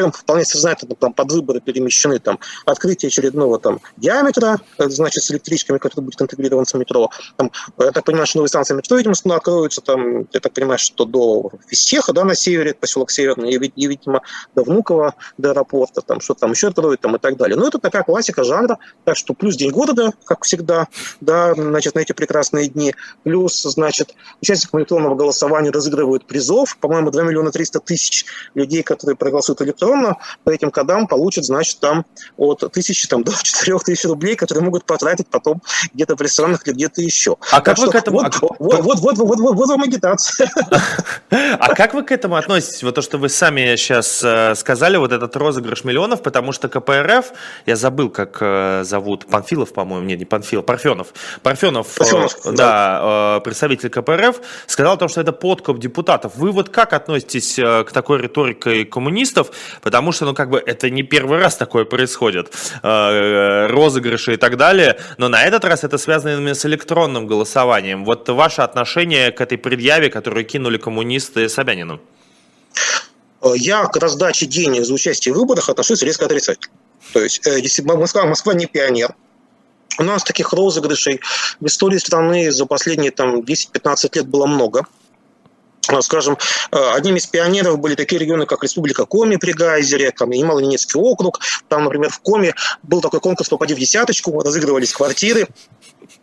этом вполне сознательно там, под выборы перемещены там, открытие очередного там, диаметра, э, значит, с электричками, который будет интегрирован с метро. Там, я так понимаю, что новые станции метро видимо, откроются там, я так понимаю, что до Фистеха, да, на севере, поселок Северный, и, и, видимо, до Внуково, до аэропорта, там, что там еще откроют, там, и так далее. Но это такая классика жанра, так что плюс День города, как всегда, да, значит, на эти прекрасные дни, плюс, значит, участникам электронного голосования разыгрывают призов, по-моему, 2 миллиона 300 тысяч людей, которые проголосуют электронно, по этим кодам получат, значит, там от тысячи там, до 4 тысяч рублей, которые могут потратить потом где-то в ресторанах или где-то еще. А так как вы к этому... Вот, а... вот, вот, вот, вот, вот, вот вам агитация. А как вы к этому относитесь? Вот то, что вы сами сейчас э, сказали, вот этот розыгрыш миллионов, потому что КПРФ, я забыл, как э, зовут, Панфилов, по-моему, нет, не Панфилов, Парфенов. Парфенов, э, Парфенов да, представитель КПРФ, сказал о том, что это подкуп депутатов. Вы вот как относитесь к такой риторике коммунистов? Потому что, ну, как бы, это не первый раз такое происходит, розыгрыши и так далее, но на этот раз это связано именно с электронным голосованием. Вот ваше отношение к этой предъяве, которую кинули коммунисты Собянину? Я к раздаче денег за участие в выборах отношусь резко отрицательно. То есть, э, Москва, Москва не пионер, у нас таких розыгрышей в истории страны за последние там, 10-15 лет было много. А, скажем, э, одним из пионеров были такие регионы, как Республика Коми при Гайзере, там Ямало-Ненецкий округ. Там, например, в Коми был такой конкурс «Попади в десяточку», разыгрывались квартиры.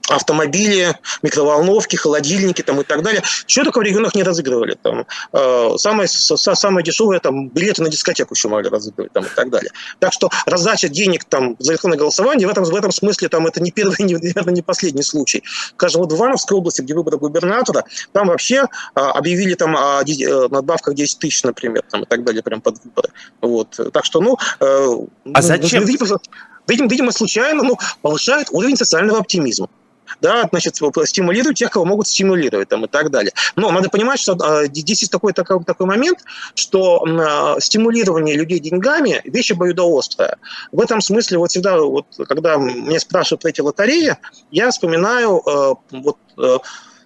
Автомобили, микроволновки, холодильники там, и так далее. Что только в регионах не разыгрывали. Там, э, самое, самое дешевое там, билеты на дискотеку еще могли разыгрывать там, и так далее. Так что раздача денег там, за электронное голосование в этом, в этом смысле там, это не первый, не, наверное, не последний случай. Скажем, вот в Ивановской области, где выборы губернатора, там вообще э, объявили там о, о надбавках 10 тысяч, например, там, и так далее, прям под выборы. Вот. Так что, ну... Э, а зачем? Видимо, видимо, случайно ну, повышает уровень социального оптимизма да, значит, стимулируют тех, кого могут стимулировать там, и так далее. Но надо понимать, что а, здесь есть такой, такой, такой момент, что а, стимулирование людей деньгами – вещь обоюдоострая. В этом смысле вот всегда, вот, когда меня спрашивают про эти лотереи, я вспоминаю а, вот,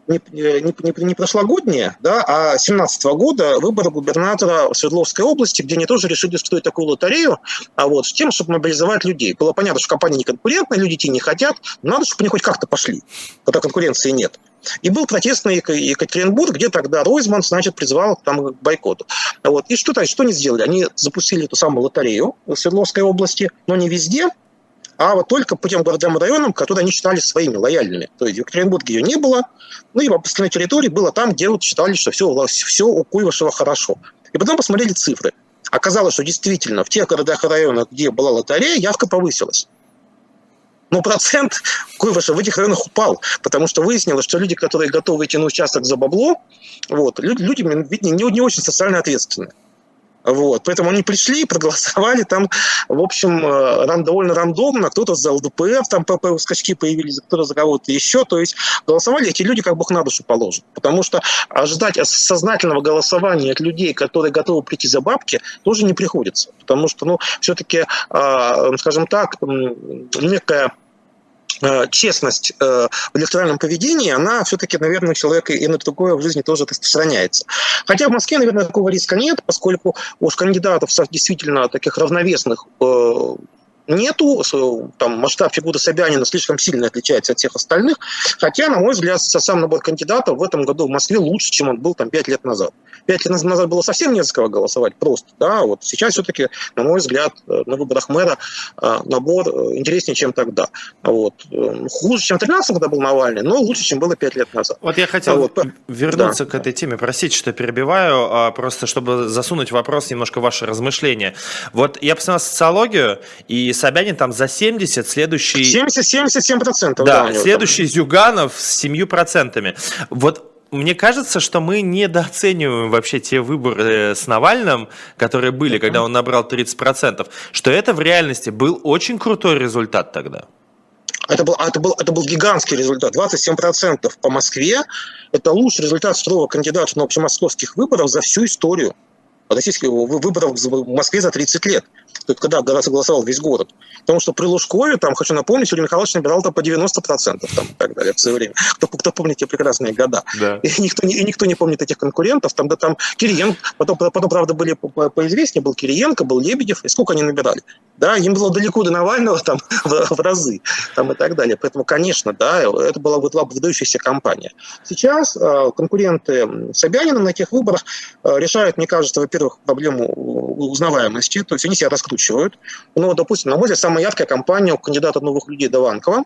не, не, не, не прошлогодние, да, а 17 года выборы губернатора Свердловской области, где они тоже решили устроить такую лотерею, а вот с тем, чтобы мобилизовать людей. Было понятно, что компания не конкурентная, люди идти не хотят, надо, чтобы они хоть как-то пошли, когда конкуренции нет. И был протест на Екатеринбург, где тогда Ройзман, значит, призвал там, к бойкоту. Вот. И что, что они сделали? Они запустили эту самую лотерею в Свердловской области, но не везде, а вот только по тем городам и районам, которые они считали своими, лояльными. То есть в Екатеринбурге ее не было, ну и в остальной территории было там, где вот считали, что все, все у Куйвашева хорошо. И потом посмотрели цифры. Оказалось, что действительно в тех городах и районах, где была лотерея, явка повысилась. Но процент Куйваша в этих районах упал, потому что выяснилось, что люди, которые готовы идти на участок за бабло, вот, люди, люди видно, не, не очень социально ответственные. Вот. Поэтому они пришли, проголосовали там, в общем, э, ран, довольно рандомно. Кто-то за ЛДПР, там ПП скачки появились, кто-то за кого-то еще. То есть голосовали эти люди как Бог на душу положит. Потому что ожидать сознательного голосования от людей, которые готовы прийти за бабки, тоже не приходится. Потому что, ну, все-таки, а, скажем так, некая честность э, в электоральном поведении, она все-таки, наверное, у человека и на другое в жизни тоже распространяется. Хотя в Москве, наверное, такого риска нет, поскольку уж кандидатов действительно таких равновесных э, нету, там масштаб фигуры Собянина слишком сильно отличается от всех остальных, хотя, на мой взгляд, сам набор кандидатов в этом году в Москве лучше, чем он был там 5 лет назад. 5 лет назад было совсем не за кого голосовать просто, да, вот сейчас все-таки, на мой взгляд, э, на выборах мэра э, набор э, интереснее, чем тогда. Вот. Хуже, чем в 13 когда был Навальный, но лучше, чем было 5 лет назад. Вот я хотел вот. вернуться да. к этой теме, простите, что перебиваю, а просто чтобы засунуть вопрос немножко в ваше размышление. Вот я посмотрел социологию, и Собянин там за 70, следующий... 70-77%. Да, да следующий там. Зюганов с 7%. Вот мне кажется, что мы недооцениваем вообще те выборы с Навальным, которые были, uh-huh. когда он набрал 30%, что это в реальности был очень крутой результат тогда. Это был, это, был, это был гигантский результат. 27% по Москве. Это лучший результат второго кандидата на общемосковских выборах за всю историю российских выборов в Москве за 30 лет когда голосовал весь город. Потому что при Лужкове, там, хочу напомнить, Юрий Михайлович набирал там по 90% там, и так далее в свое время. Кто, кто помнит те прекрасные года. Да. И, никто, и никто не помнит этих конкурентов. Там, да, там Кириенко, потом, потом, правда, были поизвестнее, был Кириенко, был Лебедев. И сколько они набирали? Да, им было далеко до Навального там, в, в разы там, и так далее. Поэтому, конечно, да, это была, выдающаяся кампания. Сейчас э, конкуренты Собянина на тех выборах э, решают, мне кажется, во-первых, проблему узнаваемости, то есть они себя раскрутят накручивают. Ну, допустим, на мой взгляд, самая яркая компания у кандидата новых людей Даванкова.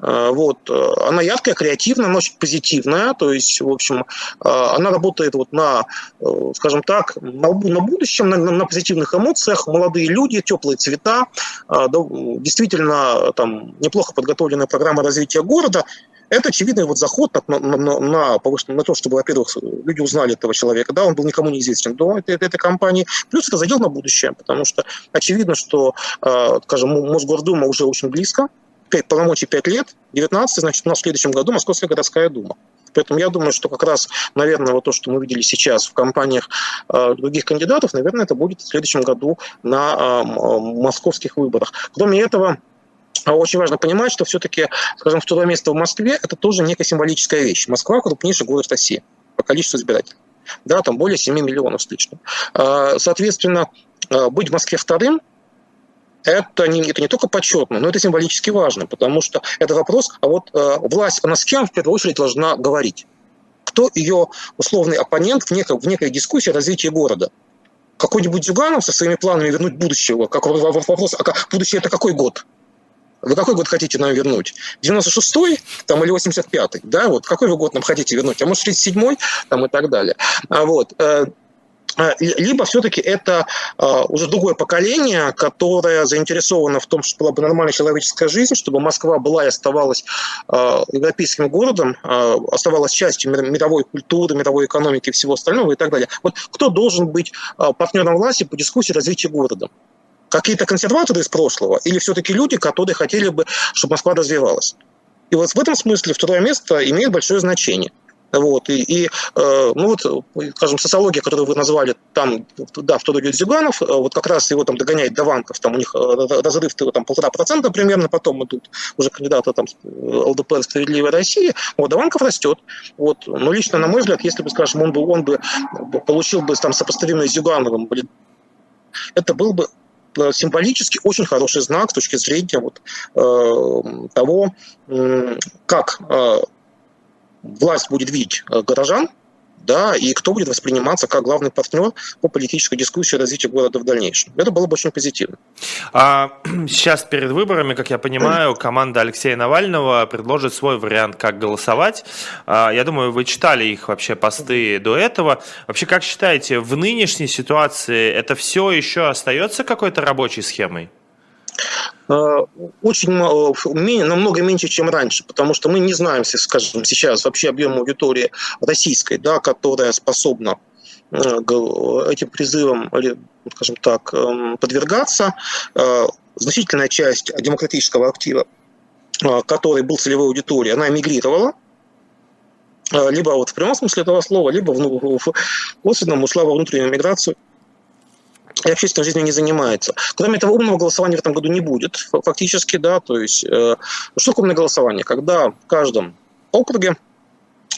Э, вот. Э, она яркая, креативная, она очень позитивная, то есть, в общем, э, она работает вот на, скажем так, на, будущем, на, на позитивных эмоциях, молодые люди, теплые цвета, действительно там неплохо подготовленная программа развития города, это очевидный вот заход на, на, на, на, на то, чтобы, во-первых, люди узнали этого человека, да, он был никому не известен до этой, этой компании, плюс это задел на будущее, потому что очевидно, что, э, скажем, Мосгордума уже очень близко, 5, полномочий 5 лет, 19, значит, у нас в следующем году Московская городская дума. Поэтому я думаю, что как раз, наверное, вот то, что мы видели сейчас в компаниях э, других кандидатов, наверное, это будет в следующем году на э, московских выборах. Кроме этого, а очень важно понимать, что все-таки, скажем, второе место в Москве – это тоже некая символическая вещь. Москва – крупнейший город России по количеству избирателей. Да, там более 7 миллионов с лишним. Соответственно, быть в Москве вторым это не, это не только почетно, но это символически важно, потому что это вопрос, а вот э, власть, она с кем в первую очередь должна говорить? Кто ее условный оппонент в некой, в некой дискуссии развития города? Какой-нибудь Зюганов со своими планами вернуть будущего? Как вопрос, а будущее это какой год? Вы какой год хотите нам вернуть? 96-й там, или 85-й? Да, вот какой вы год нам хотите вернуть? А может, 37-й там, и так далее. А вот. Э, либо все-таки это а, уже другое поколение, которое заинтересовано в том, чтобы была бы нормальная человеческая жизнь, чтобы Москва была и оставалась а, европейским городом, оставалась частью мировой культуры, мировой экономики и всего остального и так далее. Вот кто должен быть партнером власти по дискуссии развития города? Какие-то консерваторы из прошлого или все-таки люди, которые хотели бы, чтобы Москва развивалась? И вот в этом смысле второе место имеет большое значение. Вот, и, и э, ну вот, скажем, социология, которую вы назвали, там, да, в идет Зюганов, э, вот как раз его там догоняет Даванков, там у них э, разрыв там полтора процента примерно, потом идут уже кандидаты там ЛДПР «Справедливая Россия», вот, Даванков растет, вот, но лично, на мой взгляд, если бы, скажем, он бы, он бы получил бы там сопоставимый с Зюгановым, это был бы символически очень хороший знак с точки зрения вот, э, того, э, как э, власть будет видеть э, горожан, да, и кто будет восприниматься как главный партнер по политической дискуссии развития города в дальнейшем. Это было бы очень позитивно. А сейчас перед выборами, как я понимаю, команда Алексея Навального предложит свой вариант, как голосовать. А, я думаю, вы читали их вообще посты до этого. Вообще, как считаете, в нынешней ситуации это все еще остается какой-то рабочей схемой? Э, очень намного меньше, чем раньше, потому что мы не знаем, скажем, сейчас вообще объем аудитории российской, да, которая способна э, этим призывам, скажем так, эм, подвергаться. Э, значительная часть демократического актива, который был целевой аудиторией, она эмигрировала, либо вот в прямом смысле этого слова, либо в, в ушла во внутреннюю миграцию и общественной жизнью не занимается. Кроме того, умного голосования в этом году не будет, фактически, да, то есть, э, что такое умное голосование? Когда в каждом округе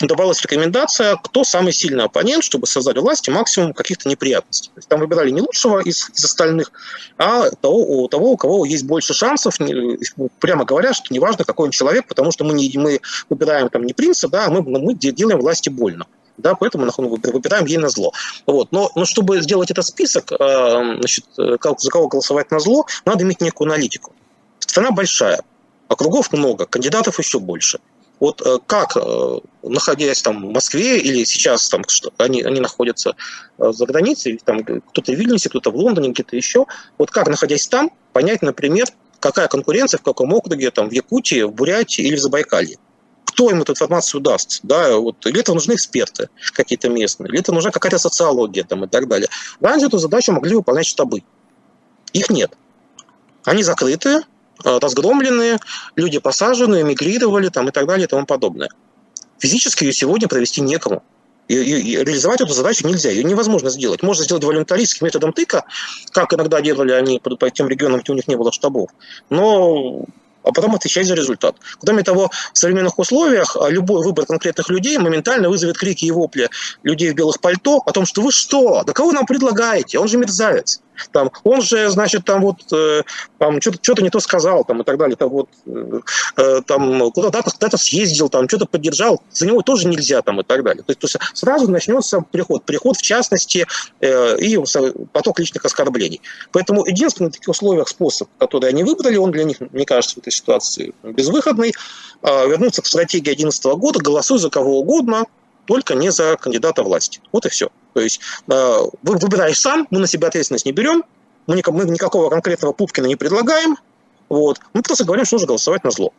давалась рекомендация, кто самый сильный оппонент, чтобы создать власти максимум каких-то неприятностей. То есть там выбирали не лучшего из, из остальных, а того у, того, у кого есть больше шансов, не, прямо говоря, что неважно, какой он человек, потому что мы, не, мы выбираем там не принца, да, а мы, мы делаем власти больно да, поэтому мы выбираем ей на зло. Вот. Но, но чтобы сделать этот список, э, значит, э, за кого голосовать на зло, надо иметь некую аналитику. Страна большая, округов много, кандидатов еще больше. Вот э, как, находясь там в Москве или сейчас там, что они, они находятся за границей, там кто-то в Вильнюсе, кто-то в Лондоне, где-то еще, вот как, находясь там, понять, например, какая конкуренция в каком округе, там, в Якутии, в Бурятии или в Забайкалье кто им эту информацию даст, да, вот, или это нужны эксперты какие-то местные, или это нужна какая-то социология там и так далее. Раньше эту задачу могли выполнять штабы. Их нет. Они закрытые, э, разгромленные, люди посажены, эмигрировали там и так далее и тому подобное. Физически ее сегодня провести некому. И, и, и реализовать эту задачу нельзя, ее невозможно сделать. Можно сделать волюнтаристским методом тыка, как иногда делали они по, по тем регионам, где у них не было штабов. Но а потом отвечать за результат. Кроме того, в современных условиях а, любой выбор конкретных людей моментально вызовет крики и вопли людей в белых пальто о том, что вы что, да кого нам предлагаете, он же мерзавец. Там, он же, значит, там вот э, там что-то, что-то не то сказал, там и так далее, там вот э, э там куда-то, куда-то съездил, там что-то поддержал, за него тоже нельзя, там и так далее. То есть, то есть сразу начнется приход, приход в частности и поток личных оскорблений. Поэтому единственный в таких условиях способ, который они выбрали, он для них, мне кажется, в этой ситуации безвыходный, э, вернуться к стратегии 2011 года, голосуй за кого угодно, только не за кандидата власти. Вот и все. То есть э, вы выбираешь сам, мы на себя ответственность не берем, мы, никакого конкретного Пупкина не предлагаем, вот. мы просто говорим, что нужно голосовать на зло.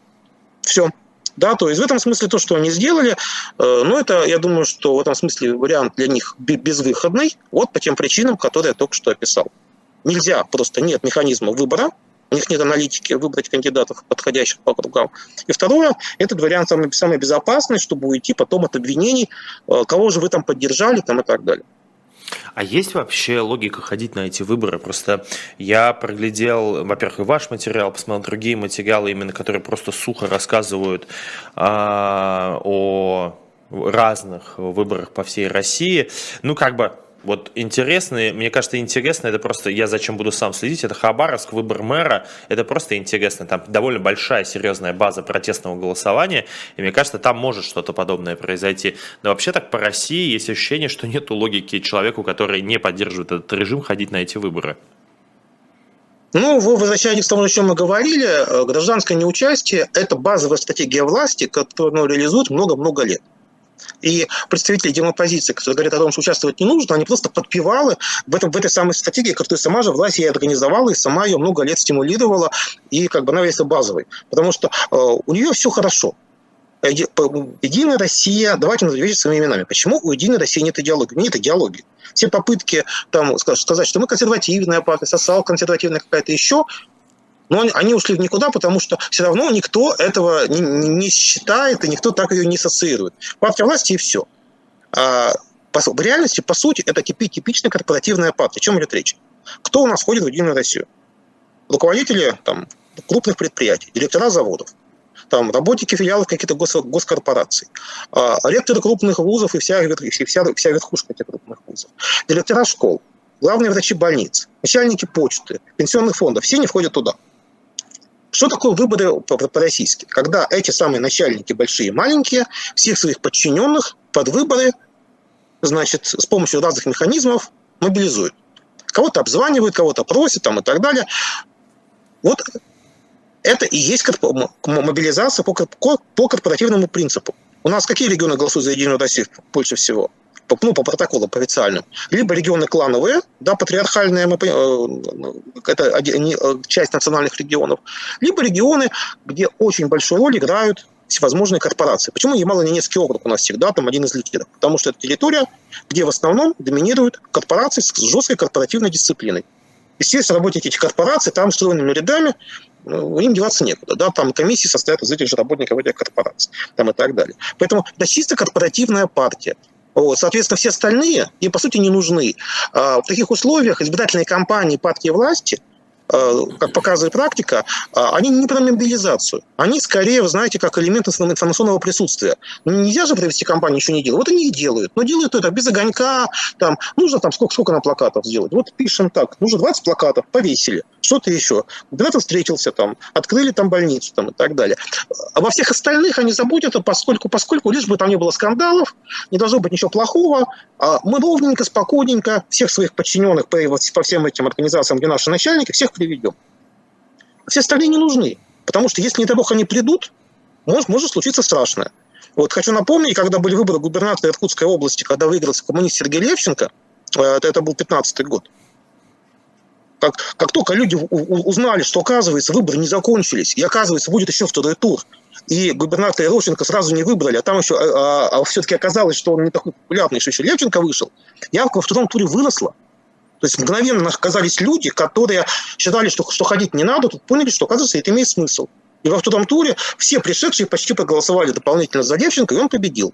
Все. Да, то есть в этом смысле то, что они сделали, э, ну, это, я думаю, что в этом смысле вариант для них безвыходный, вот по тем причинам, которые я только что описал. Нельзя, просто нет механизма выбора, у них нет аналитики выбрать кандидатов, подходящих по округам. И второе, этот вариант самый, самый безопасный, чтобы уйти потом от обвинений, э, кого же вы там поддержали там, и так далее. А есть вообще логика ходить на эти выборы? Просто я проглядел, во-первых, и ваш материал, посмотрел другие материалы, именно которые просто сухо рассказывают а, о разных выборах по всей России. Ну, как бы вот интересные, мне кажется, интересно, это просто, я зачем буду сам следить, это Хабаровск, выбор мэра, это просто интересно, там довольно большая, серьезная база протестного голосования, и мне кажется, там может что-то подобное произойти. Но вообще так по России есть ощущение, что нет логики человеку, который не поддерживает этот режим, ходить на эти выборы. Ну, вы возвращаетесь к тому, о чем мы говорили. Э, гражданское неучастие – это базовая стратегия власти, которую реализует много-много лет. И представители демопозиции, которые говорят о том, что участвовать не нужно, они просто подпевалы в, этом, в этой самой стратегии, которую сама же власть и организовала, и сама ее много лет стимулировала, и как бы она является базовой. Потому что э, у нее все хорошо. Единая Россия, давайте назовем вещи своими именами. Почему у Единой России нет идеологии? Нет идеологии. Все попытки там, сказать, что мы консервативная партия, сосал консервативная какая-то еще, но они ушли в никуда, потому что все равно никто этого не, считает, и никто так ее не ассоциирует. Партия власти и все. А в реальности, по сути, это типичная корпоративная партия. О чем идет речь? Кто у нас входит в Единую Россию? Руководители там, крупных предприятий, директора заводов, там, работники филиалов каких-то гос, госкорпораций, а, ректоры крупных вузов и вся, вся, вся верхушка этих крупных вузов, директора школ, главные врачи больниц, начальники почты, пенсионных фондов, все не входят туда. Что такое выборы по-российски? Когда эти самые начальники, большие и маленькие, всех своих подчиненных под выборы, значит, с помощью разных механизмов мобилизуют. Кого-то обзванивают, кого-то просят там, и так далее. Вот это и есть мобилизация по, по корпоративному принципу. У нас какие регионы голосуют за Единую Россию больше всего? По, ну, по протоколам, по официальным. Либо регионы клановые, да, патриархальные, мы, э, это э, часть национальных регионов, либо регионы, где очень большую роль играют всевозможные корпорации. Почему Ямало-Ненецкий округ у нас всегда там один из лидеров? Потому что это территория, где в основном доминируют корпорации с жесткой корпоративной дисциплиной. Естественно, работники этих корпораций там стройными рядами ну, им деваться некуда. Да? Там комиссии состоят из этих же работников этих корпораций там, и так далее. Поэтому это чисто корпоративная партия. Вот. Соответственно, все остальные им, по сути, не нужны. А в таких условиях избирательные кампании партии власти – как показывает практика, э, они не про мобилизацию. Они скорее, вы знаете, как элемент информационного присутствия. Ну, нельзя же провести кампанию, ничего не делать. Вот они и делают. Но делают это без огонька. Там, нужно там сколько, сколько нам плакатов сделать. Вот пишем так. Нужно 20 плакатов, повесили. Что-то еще. Губернатор встретился там, открыли там больницу там, и так далее. А во всех остальных они заботятся, поскольку, поскольку лишь бы там не было скандалов, не должно быть ничего плохого. А мы ровненько, спокойненько всех своих подчиненных по, по всем этим организациям, где наши начальники, всех приведем. Все остальные не нужны. Потому что если, не дай бог, они придут, может, может случиться страшное. Вот хочу напомнить, когда были выборы губернатора Иркутской области, когда выиграл коммунист Сергей Левченко, э, это был 15 год, как, как только люди узнали, что, оказывается, выборы не закончились, и, оказывается, будет еще второй тур, и губернатора Левченко сразу не выбрали, а там еще а, а, а все-таки оказалось, что он не такой популярный, что еще Левченко вышел, явка во втором туре выросла. То есть мгновенно оказались люди, которые считали, что, что ходить не надо, тут поняли, что, оказывается, это имеет смысл. И во втором туре все пришедшие почти проголосовали дополнительно за Левченко, и он победил.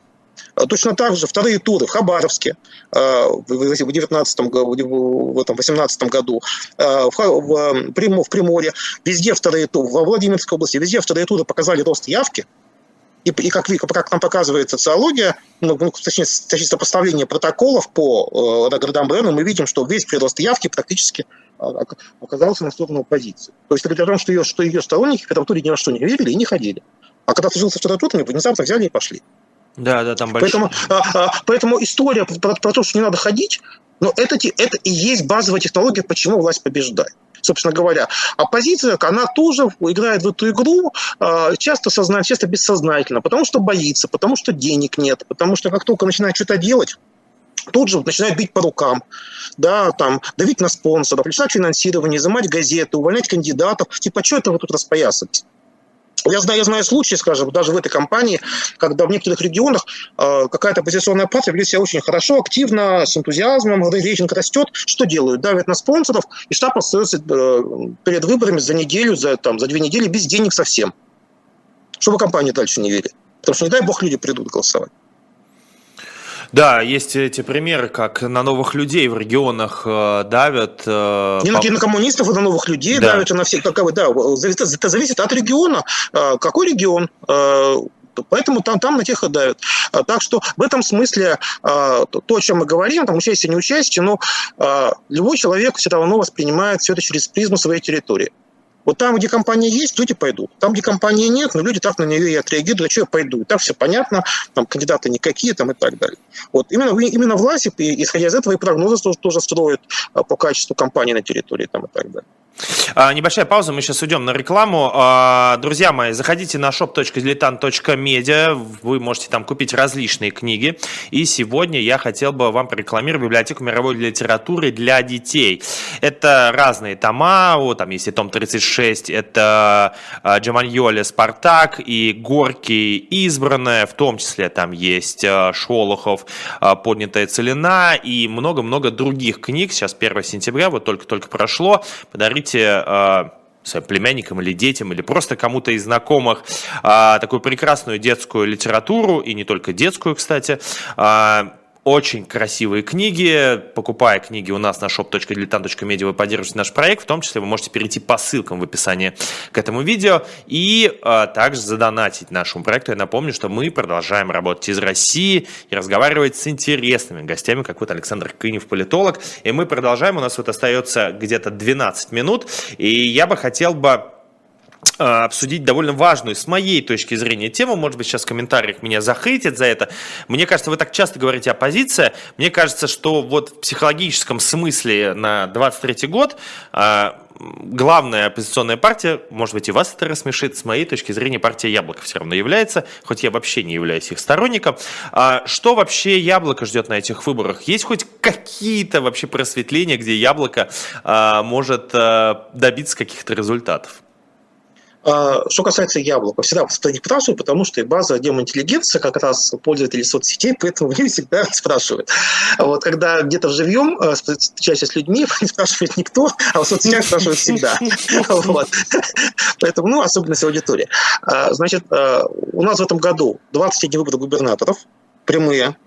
А точно так же вторые туры в Хабаровске а, в 19 в этом 18 году, а, в, Приморье, везде вторые туры, во Владимирской области, везде вторые туры показали рост явки, и, и как, как нам показывает социология, ну, ну точнее, точнее, сопоставление протоколов по э, городам районам, мы видим, что весь прирост явки практически э, оказался на сторону оппозиции. То есть это говорит о том, что ее, что ее сторонники в первом туре ни на что не верили и не ходили. А когда сложился второй тур, они внезапно взяли и пошли. Да, да, там большой. Поэтому, а, а, поэтому история про, про то, что не надо ходить, но это, это и есть базовая технология, почему власть побеждает собственно говоря. Оппозиция, она тоже играет в эту игру а, часто сознательно, часто бессознательно, потому что боится, потому что денег нет, потому что как только начинает что-то делать, тут же начинает бить по рукам, да, там, давить на спонсоров, лишать финансирования, изымать газеты, увольнять кандидатов. Типа, что это вы тут распоясались? Я знаю, я знаю случаи, скажем, даже в этой компании, когда в некоторых регионах э, какая-то оппозиционная партия ведет себя очень хорошо, активно, с энтузиазмом, рейтинг растет. Что делают? Давят на спонсоров, и штаб остается э, перед выборами за неделю, за, там, за две недели без денег совсем. Чтобы компания дальше не вели. Потому что, не дай бог, люди придут голосовать. Да, есть эти примеры, как на новых людей в регионах э, давят. Э, не по... на коммунистов, и на новых людей да. давят, и на всех. Как, да, это зависит от региона. Э, какой регион? Э, Поэтому там, там на тех и давят. Э, так что в этом смысле то, о чем мы говорим, там участие, не участие, но любой человек все равно воспринимает все это через призму своей территории. Вот там, где компания есть, люди пойдут. Там, где компании нет, но люди так на нее и отреагируют, что я пойду. И так все понятно, там кандидаты никакие там, и так далее. Вот именно, именно власти, исходя из этого, и прогнозы тоже, тоже строят а, по качеству компании на территории там, и так далее. А, небольшая пауза, мы сейчас уйдем на рекламу. А, друзья мои, заходите на shop.diletant.media, вы можете там купить различные книги. И сегодня я хотел бы вам прорекламировать библиотеку мировой литературы для детей. Это разные тома, вот там есть и том 36, это а, Джаманьоли Спартак и Горький избранное, в том числе там есть Шолохов Поднятая целина и много-много других книг. Сейчас 1 сентября, вот только-только прошло. Подарите а, своим племянникам или детям, или просто кому-то из знакомых а, такую прекрасную детскую литературу, и не только детскую, кстати, а, очень красивые книги. Покупая книги у нас на shop.diletant.media, вы поддерживаете наш проект. В том числе вы можете перейти по ссылкам в описании к этому видео и а, также задонатить нашему проекту. Я напомню, что мы продолжаем работать из России и разговаривать с интересными гостями, как вот Александр Кынев, политолог. И мы продолжаем. У нас вот остается где-то 12 минут. И я бы хотел бы обсудить довольно важную, с моей точки зрения, тему. Может быть, сейчас в комментариях меня захейтят за это. Мне кажется, вы так часто говорите оппозиция. Мне кажется, что вот в психологическом смысле на 23 год э, главная оппозиционная партия, может быть, и вас это рассмешит, с моей точки зрения, партия Яблоко все равно является, хоть я вообще не являюсь их сторонником. А что вообще Яблоко ждет на этих выборах? Есть хоть какие-то вообще просветления, где Яблоко а, может а, добиться каких-то результатов? А, что касается яблока, всегда не спрашиваю, потому что база демоинтеллигенция как раз пользователи соцсетей, поэтому они всегда спрашивают. Вот когда где-то живьем э, встречаешься с людьми, не спрашивает никто, а в соцсетях спрашивают всегда. Вот. Поэтому, ну, особенность аудитории. А, значит, э, у нас в этом году 21 выборы губернаторов, прямые.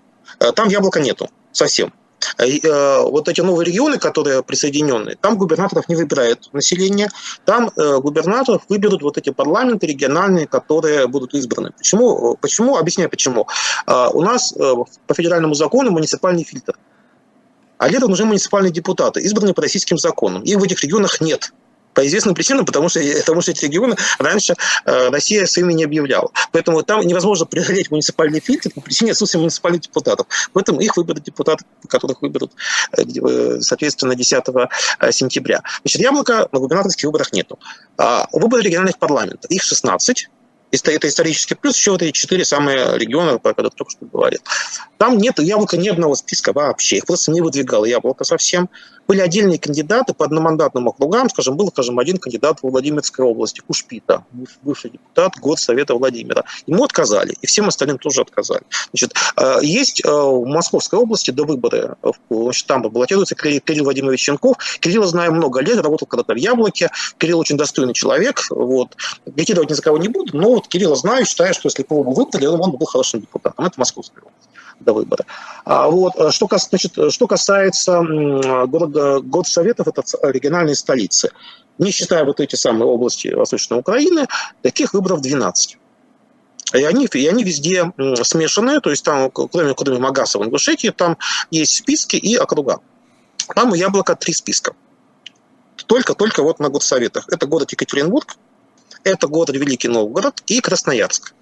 Э, там яблока нету совсем. Э, вот эти новые регионы, которые присоединены, там губернаторов не выбирает население, там э, губернаторов выберут вот эти парламенты региональные, которые будут избраны. Почему? Почему? Объясняю почему. Э, у нас по федеральному закону муниципальный фильтр. А летом нужны муниципальные депутаты, избранные по российским законам. Их в этих регионах нет. По известным причинам, потому что, потому что эти регионы раньше э, Россия своими не объявляла. Поэтому там невозможно преодолеть муниципальный фильтр по причине отсутствия муниципальных депутатов. Поэтому их выберут депутаты, которых выберут, э, э соответственно, 10 э, сентября. Значит, яблока на губернаторских выборах нету. А выборы региональных парламентов, их 16 это исторический плюс, еще вот эти четыре самые региона, про которые только что говорил. Там нет яблока ни одного списка вообще, их просто не выдвигало яблоко совсем. Были отдельные кандидаты по одномандатным округам, скажем, был, скажем, один кандидат в Владимирской области, Кушпита, бывший депутат год Совета Владимира. Ему отказали, и всем остальным тоже отказали. Значит, э, есть э, в Московской области до выбора, значит, там баллотируется Кирилл Владимирович Щенков. Кирилла знаю много лет, работал когда-то в Яблоке. Кирилл очень достойный человек. Вот. Агитировать ни за кого не буду, но вот Кирилла знаю, считаю, что если бы его выбрали, он был хорошим депутатом. Это Московская область до выбора. А вот, э, что, значит, что касается города, городсоветов, это региональные столицы. Не считая вот эти самые области Восточной Украины, таких выборов 12. И они, и они везде смешанные, то есть там, кроме, кроме Магаса в Ингушетии, там есть списки и округа. Там у Яблока три списка. Только-только вот на горсоветах. Это город Екатеринбург, это город Великий Новгород и Красноярск.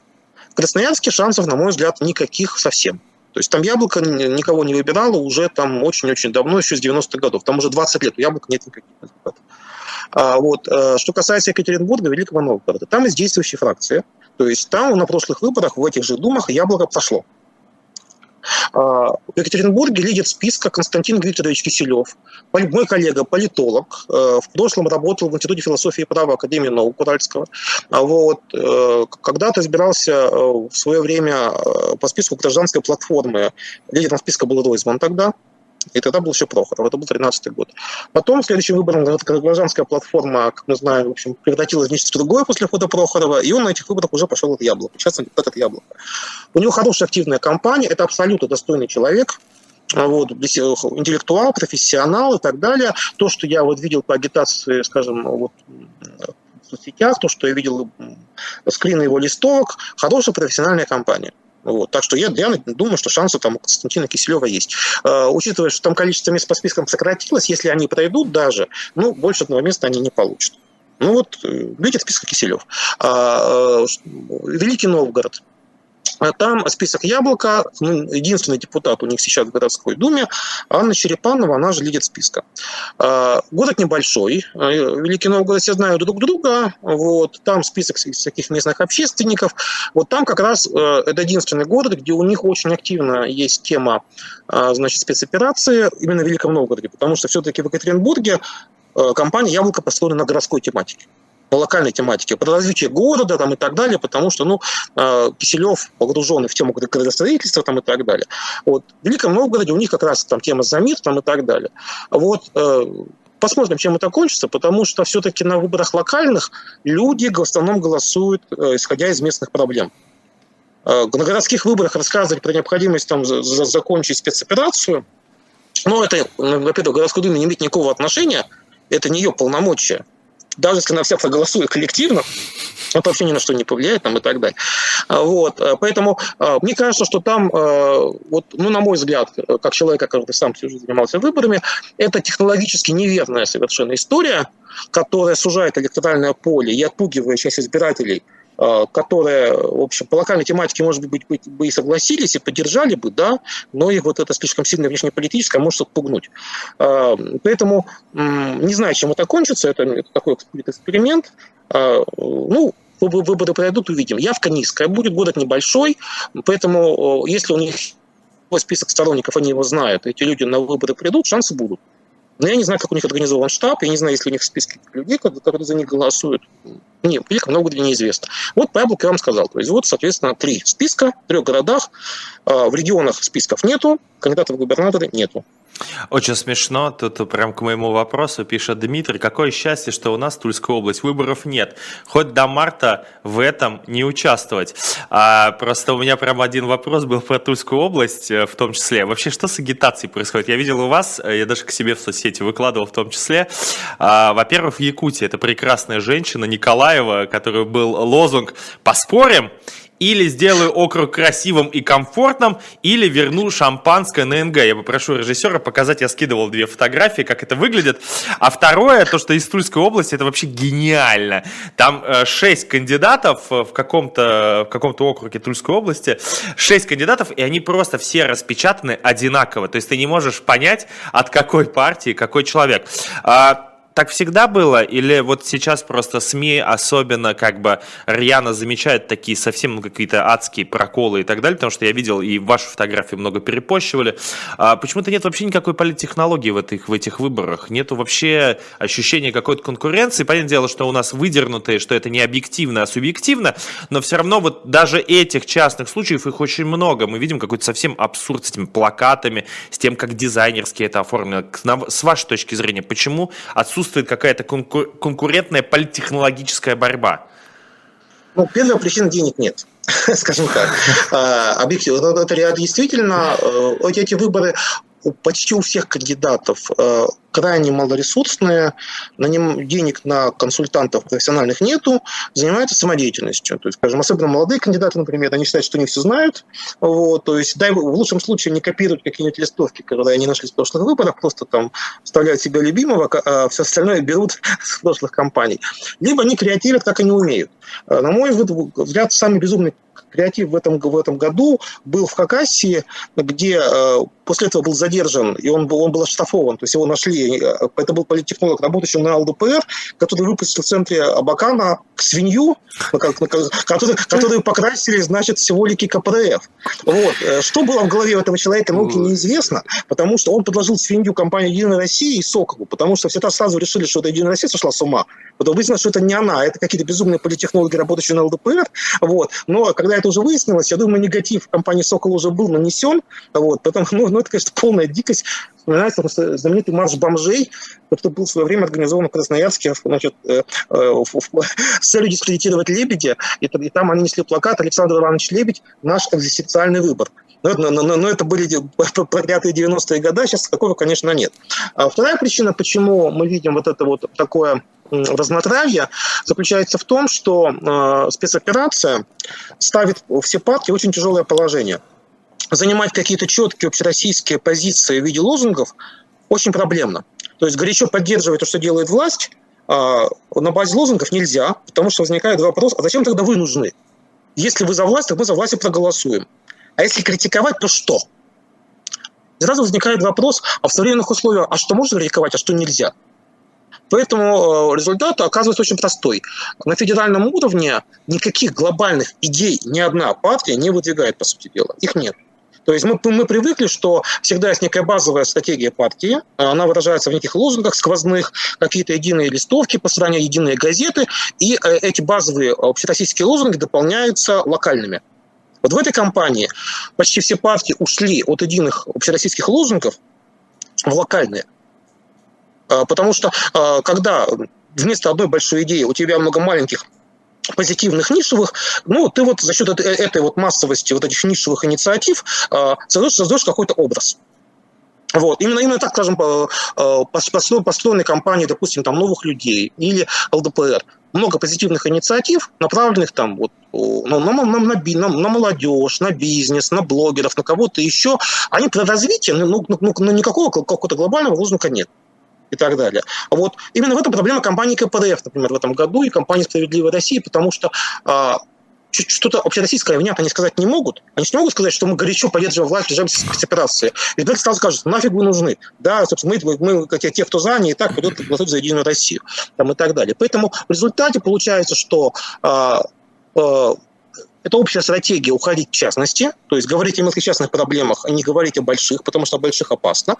В Красноярске шансов, на мой взгляд, никаких совсем. То есть там яблоко никого не выбирало уже там очень-очень давно, еще с 90-х годов. Там уже 20 лет у яблока нет никаких результатов. А, вот. Э, что касается Екатеринбурга, Великого Новгорода, там есть действующие фракции. То есть там на прошлых выборах в этих же думах яблоко прошло. А, в Екатеринбурге лидер списка Константин Викторович Киселев, мой коллега, политолог, э, в прошлом работал в Институте философии и права Академии наук Уральского. А вот. Э, когда-то избирался э, в свое время по списку гражданской платформы. Лидером списка был Ройзман тогда, и тогда был еще Прохоров, это был 13 год. Потом, следующим выбором, гражданская платформа, как мы знаем, в общем, превратилась в нечто другое после входа Прохорова, и он на этих выборах уже пошел от яблока. Сейчас он депутат от яблока. У него хорошая активная кампания, это абсолютно достойный человек, вот, интеллектуал, профессионал и так далее. То, что я вот видел по агитации, скажем, вот, в соцсетях, то, что я видел скрины его листовок, хорошая профессиональная кампания. Вот. Так что я, я думаю, что шансы там у Константина Киселева есть. Э, учитывая, что там количество мест по спискам сократилось, если они пройдут даже, ну, больше одного места они не получат. Ну вот, э, видите список Киселев. А, э, Великий Новгород. А там список Яблока, ну, единственный депутат у них сейчас в городской думе, Анна Черепанова, она же лидер списка. А, город небольшой, а, Великий Новгород все знают друг друга, вот, там список всяких местных общественников, вот там как раз э, это единственный город, где у них очень активно есть тема значит, спецоперации именно в Великом Новгороде, потому что все-таки в Екатеринбурге э, компания «Яблоко» построена на городской тематике по локальной тематике, про развитие города там, и так далее, потому что ну, э, Киселев погруженный в тему градостроительства там, и так далее. Вот. В Великом Новгороде у них как раз там тема за мир там, и так далее. Вот, э, Посмотрим, чем это кончится, потому что все-таки на выборах локальных люди в основном голосуют, э, исходя из местных проблем. На городских выборах рассказывать про необходимость там, закончить спецоперацию, ну, это, во-первых, городской думе не имеет никакого отношения, это не ее полномочия даже если на всех проголосует коллективно, это вообще ни на что не повлияет там, и так далее. А, вот. А, поэтому а, мне кажется, что там, вот, ну, на мой взгляд, как человек, который сам всю жизнь занимался выборами, это технологически неверная совершенно история, которая сужает электоральное поле и отпугивает часть избирателей – Э, которые, в общем, по локальной тематике, может быть, быть, бы и согласились, и поддержали бы, да, но их вот это слишком сильно внешнеполитическое может отпугнуть. Э, поэтому не знаю, чем это кончится, это, это такой эксперимент. Э, ну, выборы пройдут, увидим. Явка низкая, будет город небольшой, поэтому если у них список сторонников, они его знают, эти люди на выборы придут, шансы будут. Но я не знаю, как у них организован штаб, я не знаю, если у них списки людей, которые за них голосуют. Не, велико много где неизвестно. Вот по яблоку я вам сказал. То есть вот, соответственно, три списка в трех городах. А, в регионах списков нету, кандидатов в губернаторы нету. Очень смешно. Тут прям к моему вопросу пишет Дмитрий. Какое счастье, что у нас Тульская область. Выборов нет. Хоть до марта в этом не участвовать. А, просто у меня прям один вопрос был про Тульскую область э, в том числе. Вообще, что с агитацией происходит? Я видел у вас, э, я даже к себе в соцсети выкладывал в том числе. А, во-первых, в Якутии это прекрасная женщина Николаева, который был лозунг «Поспорим?» Или сделаю округ красивым и комфортным, или верну шампанское на НГ. Я попрошу режиссера показать, я скидывал две фотографии, как это выглядит. А второе, то, что из Тульской области, это вообще гениально. Там э, шесть кандидатов в каком-то в каком-то округе Тульской области, шесть кандидатов, и они просто все распечатаны одинаково. То есть ты не можешь понять, от какой партии какой человек. А, так всегда было? Или вот сейчас просто СМИ особенно как бы рьяно замечают такие совсем ну, какие-то адские проколы и так далее? Потому что я видел и ваши фотографии много перепощивали. А почему-то нет вообще никакой политтехнологии в этих, в этих выборах. Нету вообще ощущения какой-то конкуренции. Понятное дело, что у нас выдернутые, что это не объективно, а субъективно, но все равно вот даже этих частных случаев, их очень много. Мы видим какой-то совсем абсурд с этими плакатами, с тем, как дизайнерски это оформлено. С вашей точки зрения, почему отсутствует отсутствует какая-то конкур- конкурентная политтехнологическая борьба? Ну, первая причина – денег нет скажем так, а, объективно. Это действительно э, эти выборы почти у всех кандидатов э, крайне малоресурсные, на нем денег на консультантов профессиональных нету, занимаются самодеятельностью. То есть, скажем, особенно молодые кандидаты, например, они считают, что они все знают. Вот, то есть, дай, в лучшем случае не копируют какие-нибудь листовки, которые они нашли в прошлых выборах, просто там вставляют себе любимого, а все остальное берут с прошлых кампаний. Либо они креативят, как они умеют. Э, на мой взгляд, самый безумный креатив в этом, в этом году был в Хакасии, где э, после этого был задержан, и он был, он был оштрафован, то есть его нашли. Э, это был политтехнолог, работающий на ЛДПР, который выпустил в центре Абакана свинью, которую, которую покрасили, значит, символики КПРФ. Вот. Э, что было в голове этого человека, науки неизвестно, потому что он предложил свинью компании «Единая Россия» и Соколу, потому что все сразу решили, что это «Единая Россия» сошла с ума. Потом выяснилось, что это не она, это какие-то безумные политтехнологи, работающие на ЛДПР. Вот. Но когда это уже выяснилось, я думаю, негатив компании «Сокол» уже был нанесен. Вот. Потом, ну, ну, это, конечно, полная дикость. Просто знаменитый марш бомжей, который был в свое время организован в Красноярске значит, э, э, с целью дискредитировать Лебедя. И, и там они несли плакат «Александр Иванович Лебедь – наш экзистенциальный выбор». Но, но, но, но это были проклятые 90-е годы, сейчас такого, конечно, нет. А вторая причина, почему мы видим вот это вот такое разнотравье заключается в том, что э, спецоперация ставит в очень тяжелое положение. Занимать какие-то четкие общероссийские позиции в виде лозунгов очень проблемно. То есть горячо поддерживать то, что делает власть, э, на базе лозунгов нельзя, потому что возникает вопрос, а зачем тогда вы нужны? Если вы за власть, то мы за власть и проголосуем. А если критиковать, то что? Сразу возникает вопрос, а в современных условиях, а что можно критиковать, а что нельзя? Поэтому э, результат оказывается очень простой. На федеральном уровне никаких глобальных идей ни одна партия не выдвигает, по сути дела. Их нет. То есть мы, мы привыкли, что всегда есть некая базовая стратегия партии, она выражается в неких лозунгах сквозных, какие-то единые листовки, по сравнению единые газеты, и э, эти базовые общероссийские лозунги дополняются локальными. Вот в этой кампании почти все партии ушли от единых общероссийских лозунгов в локальные. А, потому что когда вместо одной большой идеи у тебя много маленьких позитивных нишевых, ну, ты вот за счет этой, вот массовости вот этих нишевых инициатив э, создаешь, создаешь какой-то образ. Вот. Именно, именно так, скажем, построены кампании, допустим, там, новых людей или ЛДПР. Много позитивных инициатив, направленных там, вот, на, на, на, на, на молодежь, на бизнес, на блогеров, на кого-то еще. Они про развитие, ну, ну, ну, ну никакого какого-то глобального лозунга нет и так далее. Вот именно в этом проблема компании КПДФ, например, в этом году и компании «Справедливая Россия», потому что а, что-то общероссийское внятно они сказать не могут. Они не могут сказать, что мы горячо поддерживаем власть в режиме спецоперации. И вдруг сразу скажут, нафиг вы нужны. Да, собственно, мы, мы те, кто за, они и так пойдут голосовать за Единую Россию. Там, и так далее. Поэтому в результате получается, что а, а, это общая стратегия уходить в частности, то есть говорить о мелких частных проблемах, а не говорить о больших, потому что о больших опасно.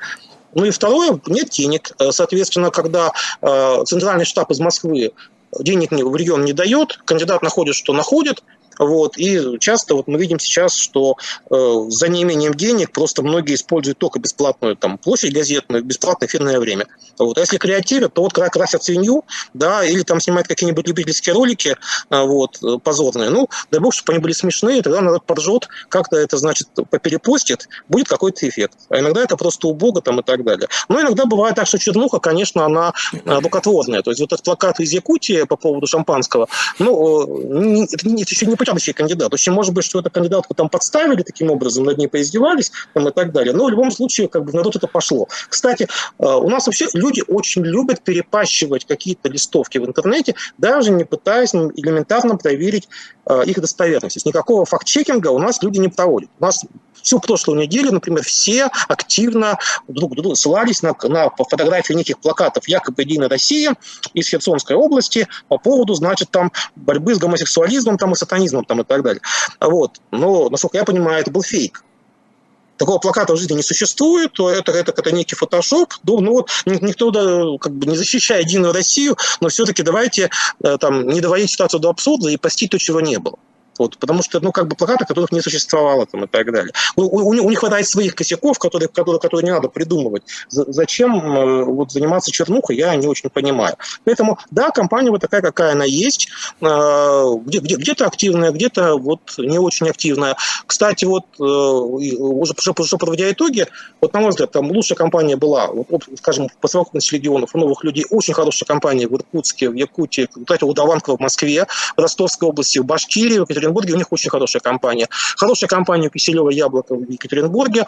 Ну и второе, нет денег. Э, соответственно, когда э, центральный штаб из Москвы денег в регион не дает, кандидат находит, что находит, вот, и часто вот мы видим сейчас, что э, за неимением денег просто многие используют только бесплатную там, площадь газетную, бесплатное эфирное время. Вот. А если креативят, то вот красят свинью, да, или там снимают какие-нибудь любительские ролики э, вот, позорные. Ну, дай бог, чтобы они были смешные, тогда народ поржет, как-то это, значит, поперепостит, будет какой-то эффект. А иногда это просто убого там и так далее. Но иногда бывает так, что чернуха, конечно, она рукотворная. То есть вот этот плакат из Якутии по поводу шампанского, ну, это, это еще не следующий кандидат. Очень может быть, что эту кандидатку там подставили таким образом, над ней поиздевались там, и так далее. Но в любом случае, как бы в народ это пошло. Кстати, э, у нас вообще люди очень любят перепащивать какие-то листовки в интернете, даже не пытаясь элементарно проверить э, их достоверность. Никакого факт-чекинга у нас люди не проводят. У нас всю прошлую неделю, например, все активно друг другу ссылались на, на фотографии неких плакатов якобы «Единая Россия» из Херсонской области по поводу, значит, там борьбы с гомосексуализмом там, и сатанизмом там, и так далее. Вот. Но, насколько я понимаю, это был фейк такого плаката в жизни не существует, то это, это, это некий фотошоп. Ну, ну вот никто да, как бы не защищает Единую Россию, но все-таки давайте э, там не доводить ситуацию до абсурда и постить то, чего не было. Вот, потому что, ну, как бы плакаты, которых не существовало там и так далее. У, у, у них хватает своих косяков, которые, которые, которые не надо придумывать. зачем э, вот, заниматься чернухой, я не очень понимаю. Поэтому, да, компания вот такая, какая она есть. Э, где, где, где-то активная, где-то вот не очень активная. Кстати, вот э, уже, уже, уже подводя итоги, вот, на мой взгляд, там лучшая компания была, вот, скажем, по совокупности регионов, новых людей, очень хорошая компания в Иркутске, в Якутии, кстати, у Даванкова в Москве, в Ростовской области, в Башкирии, в Екатеринбурге, Екатеринбурге у них очень хорошая компания. Хорошая компания у Киселева Яблоко в Екатеринбурге.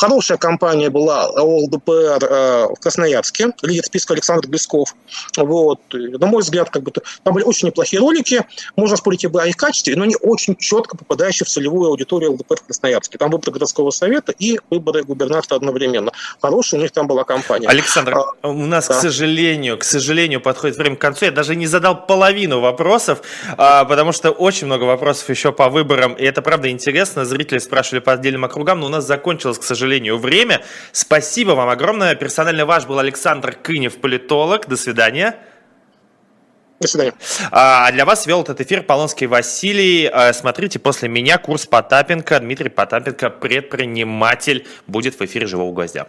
Хорошая компания была ЛДПР э, в Красноярске, лидер списка Александр Блесков. Вот. На мой взгляд, как бы, там были очень неплохие ролики, можно спорить об их качестве, но они очень четко попадающие в целевую аудиторию ЛДПР в Красноярске. Там выборы городского совета и выборы губернатора одновременно. Хорошая у них там была компания. Александр, а, у нас, да. к сожалению, к сожалению, подходит время к концу. Я даже не задал половину вопросов, а, потому что очень много вопросов еще по выборам, и это правда интересно. Зрители спрашивали по отдельным округам, но у нас закончилось, к сожалению, сожалению, время. Спасибо вам огромное. Персонально ваш был Александр Кынев, политолог. До свидания. До свидания. А для вас вел этот эфир Полонский Василий. А, смотрите после меня курс Потапенко. Дмитрий Потапенко, предприниматель, будет в эфире «Живого гвоздя».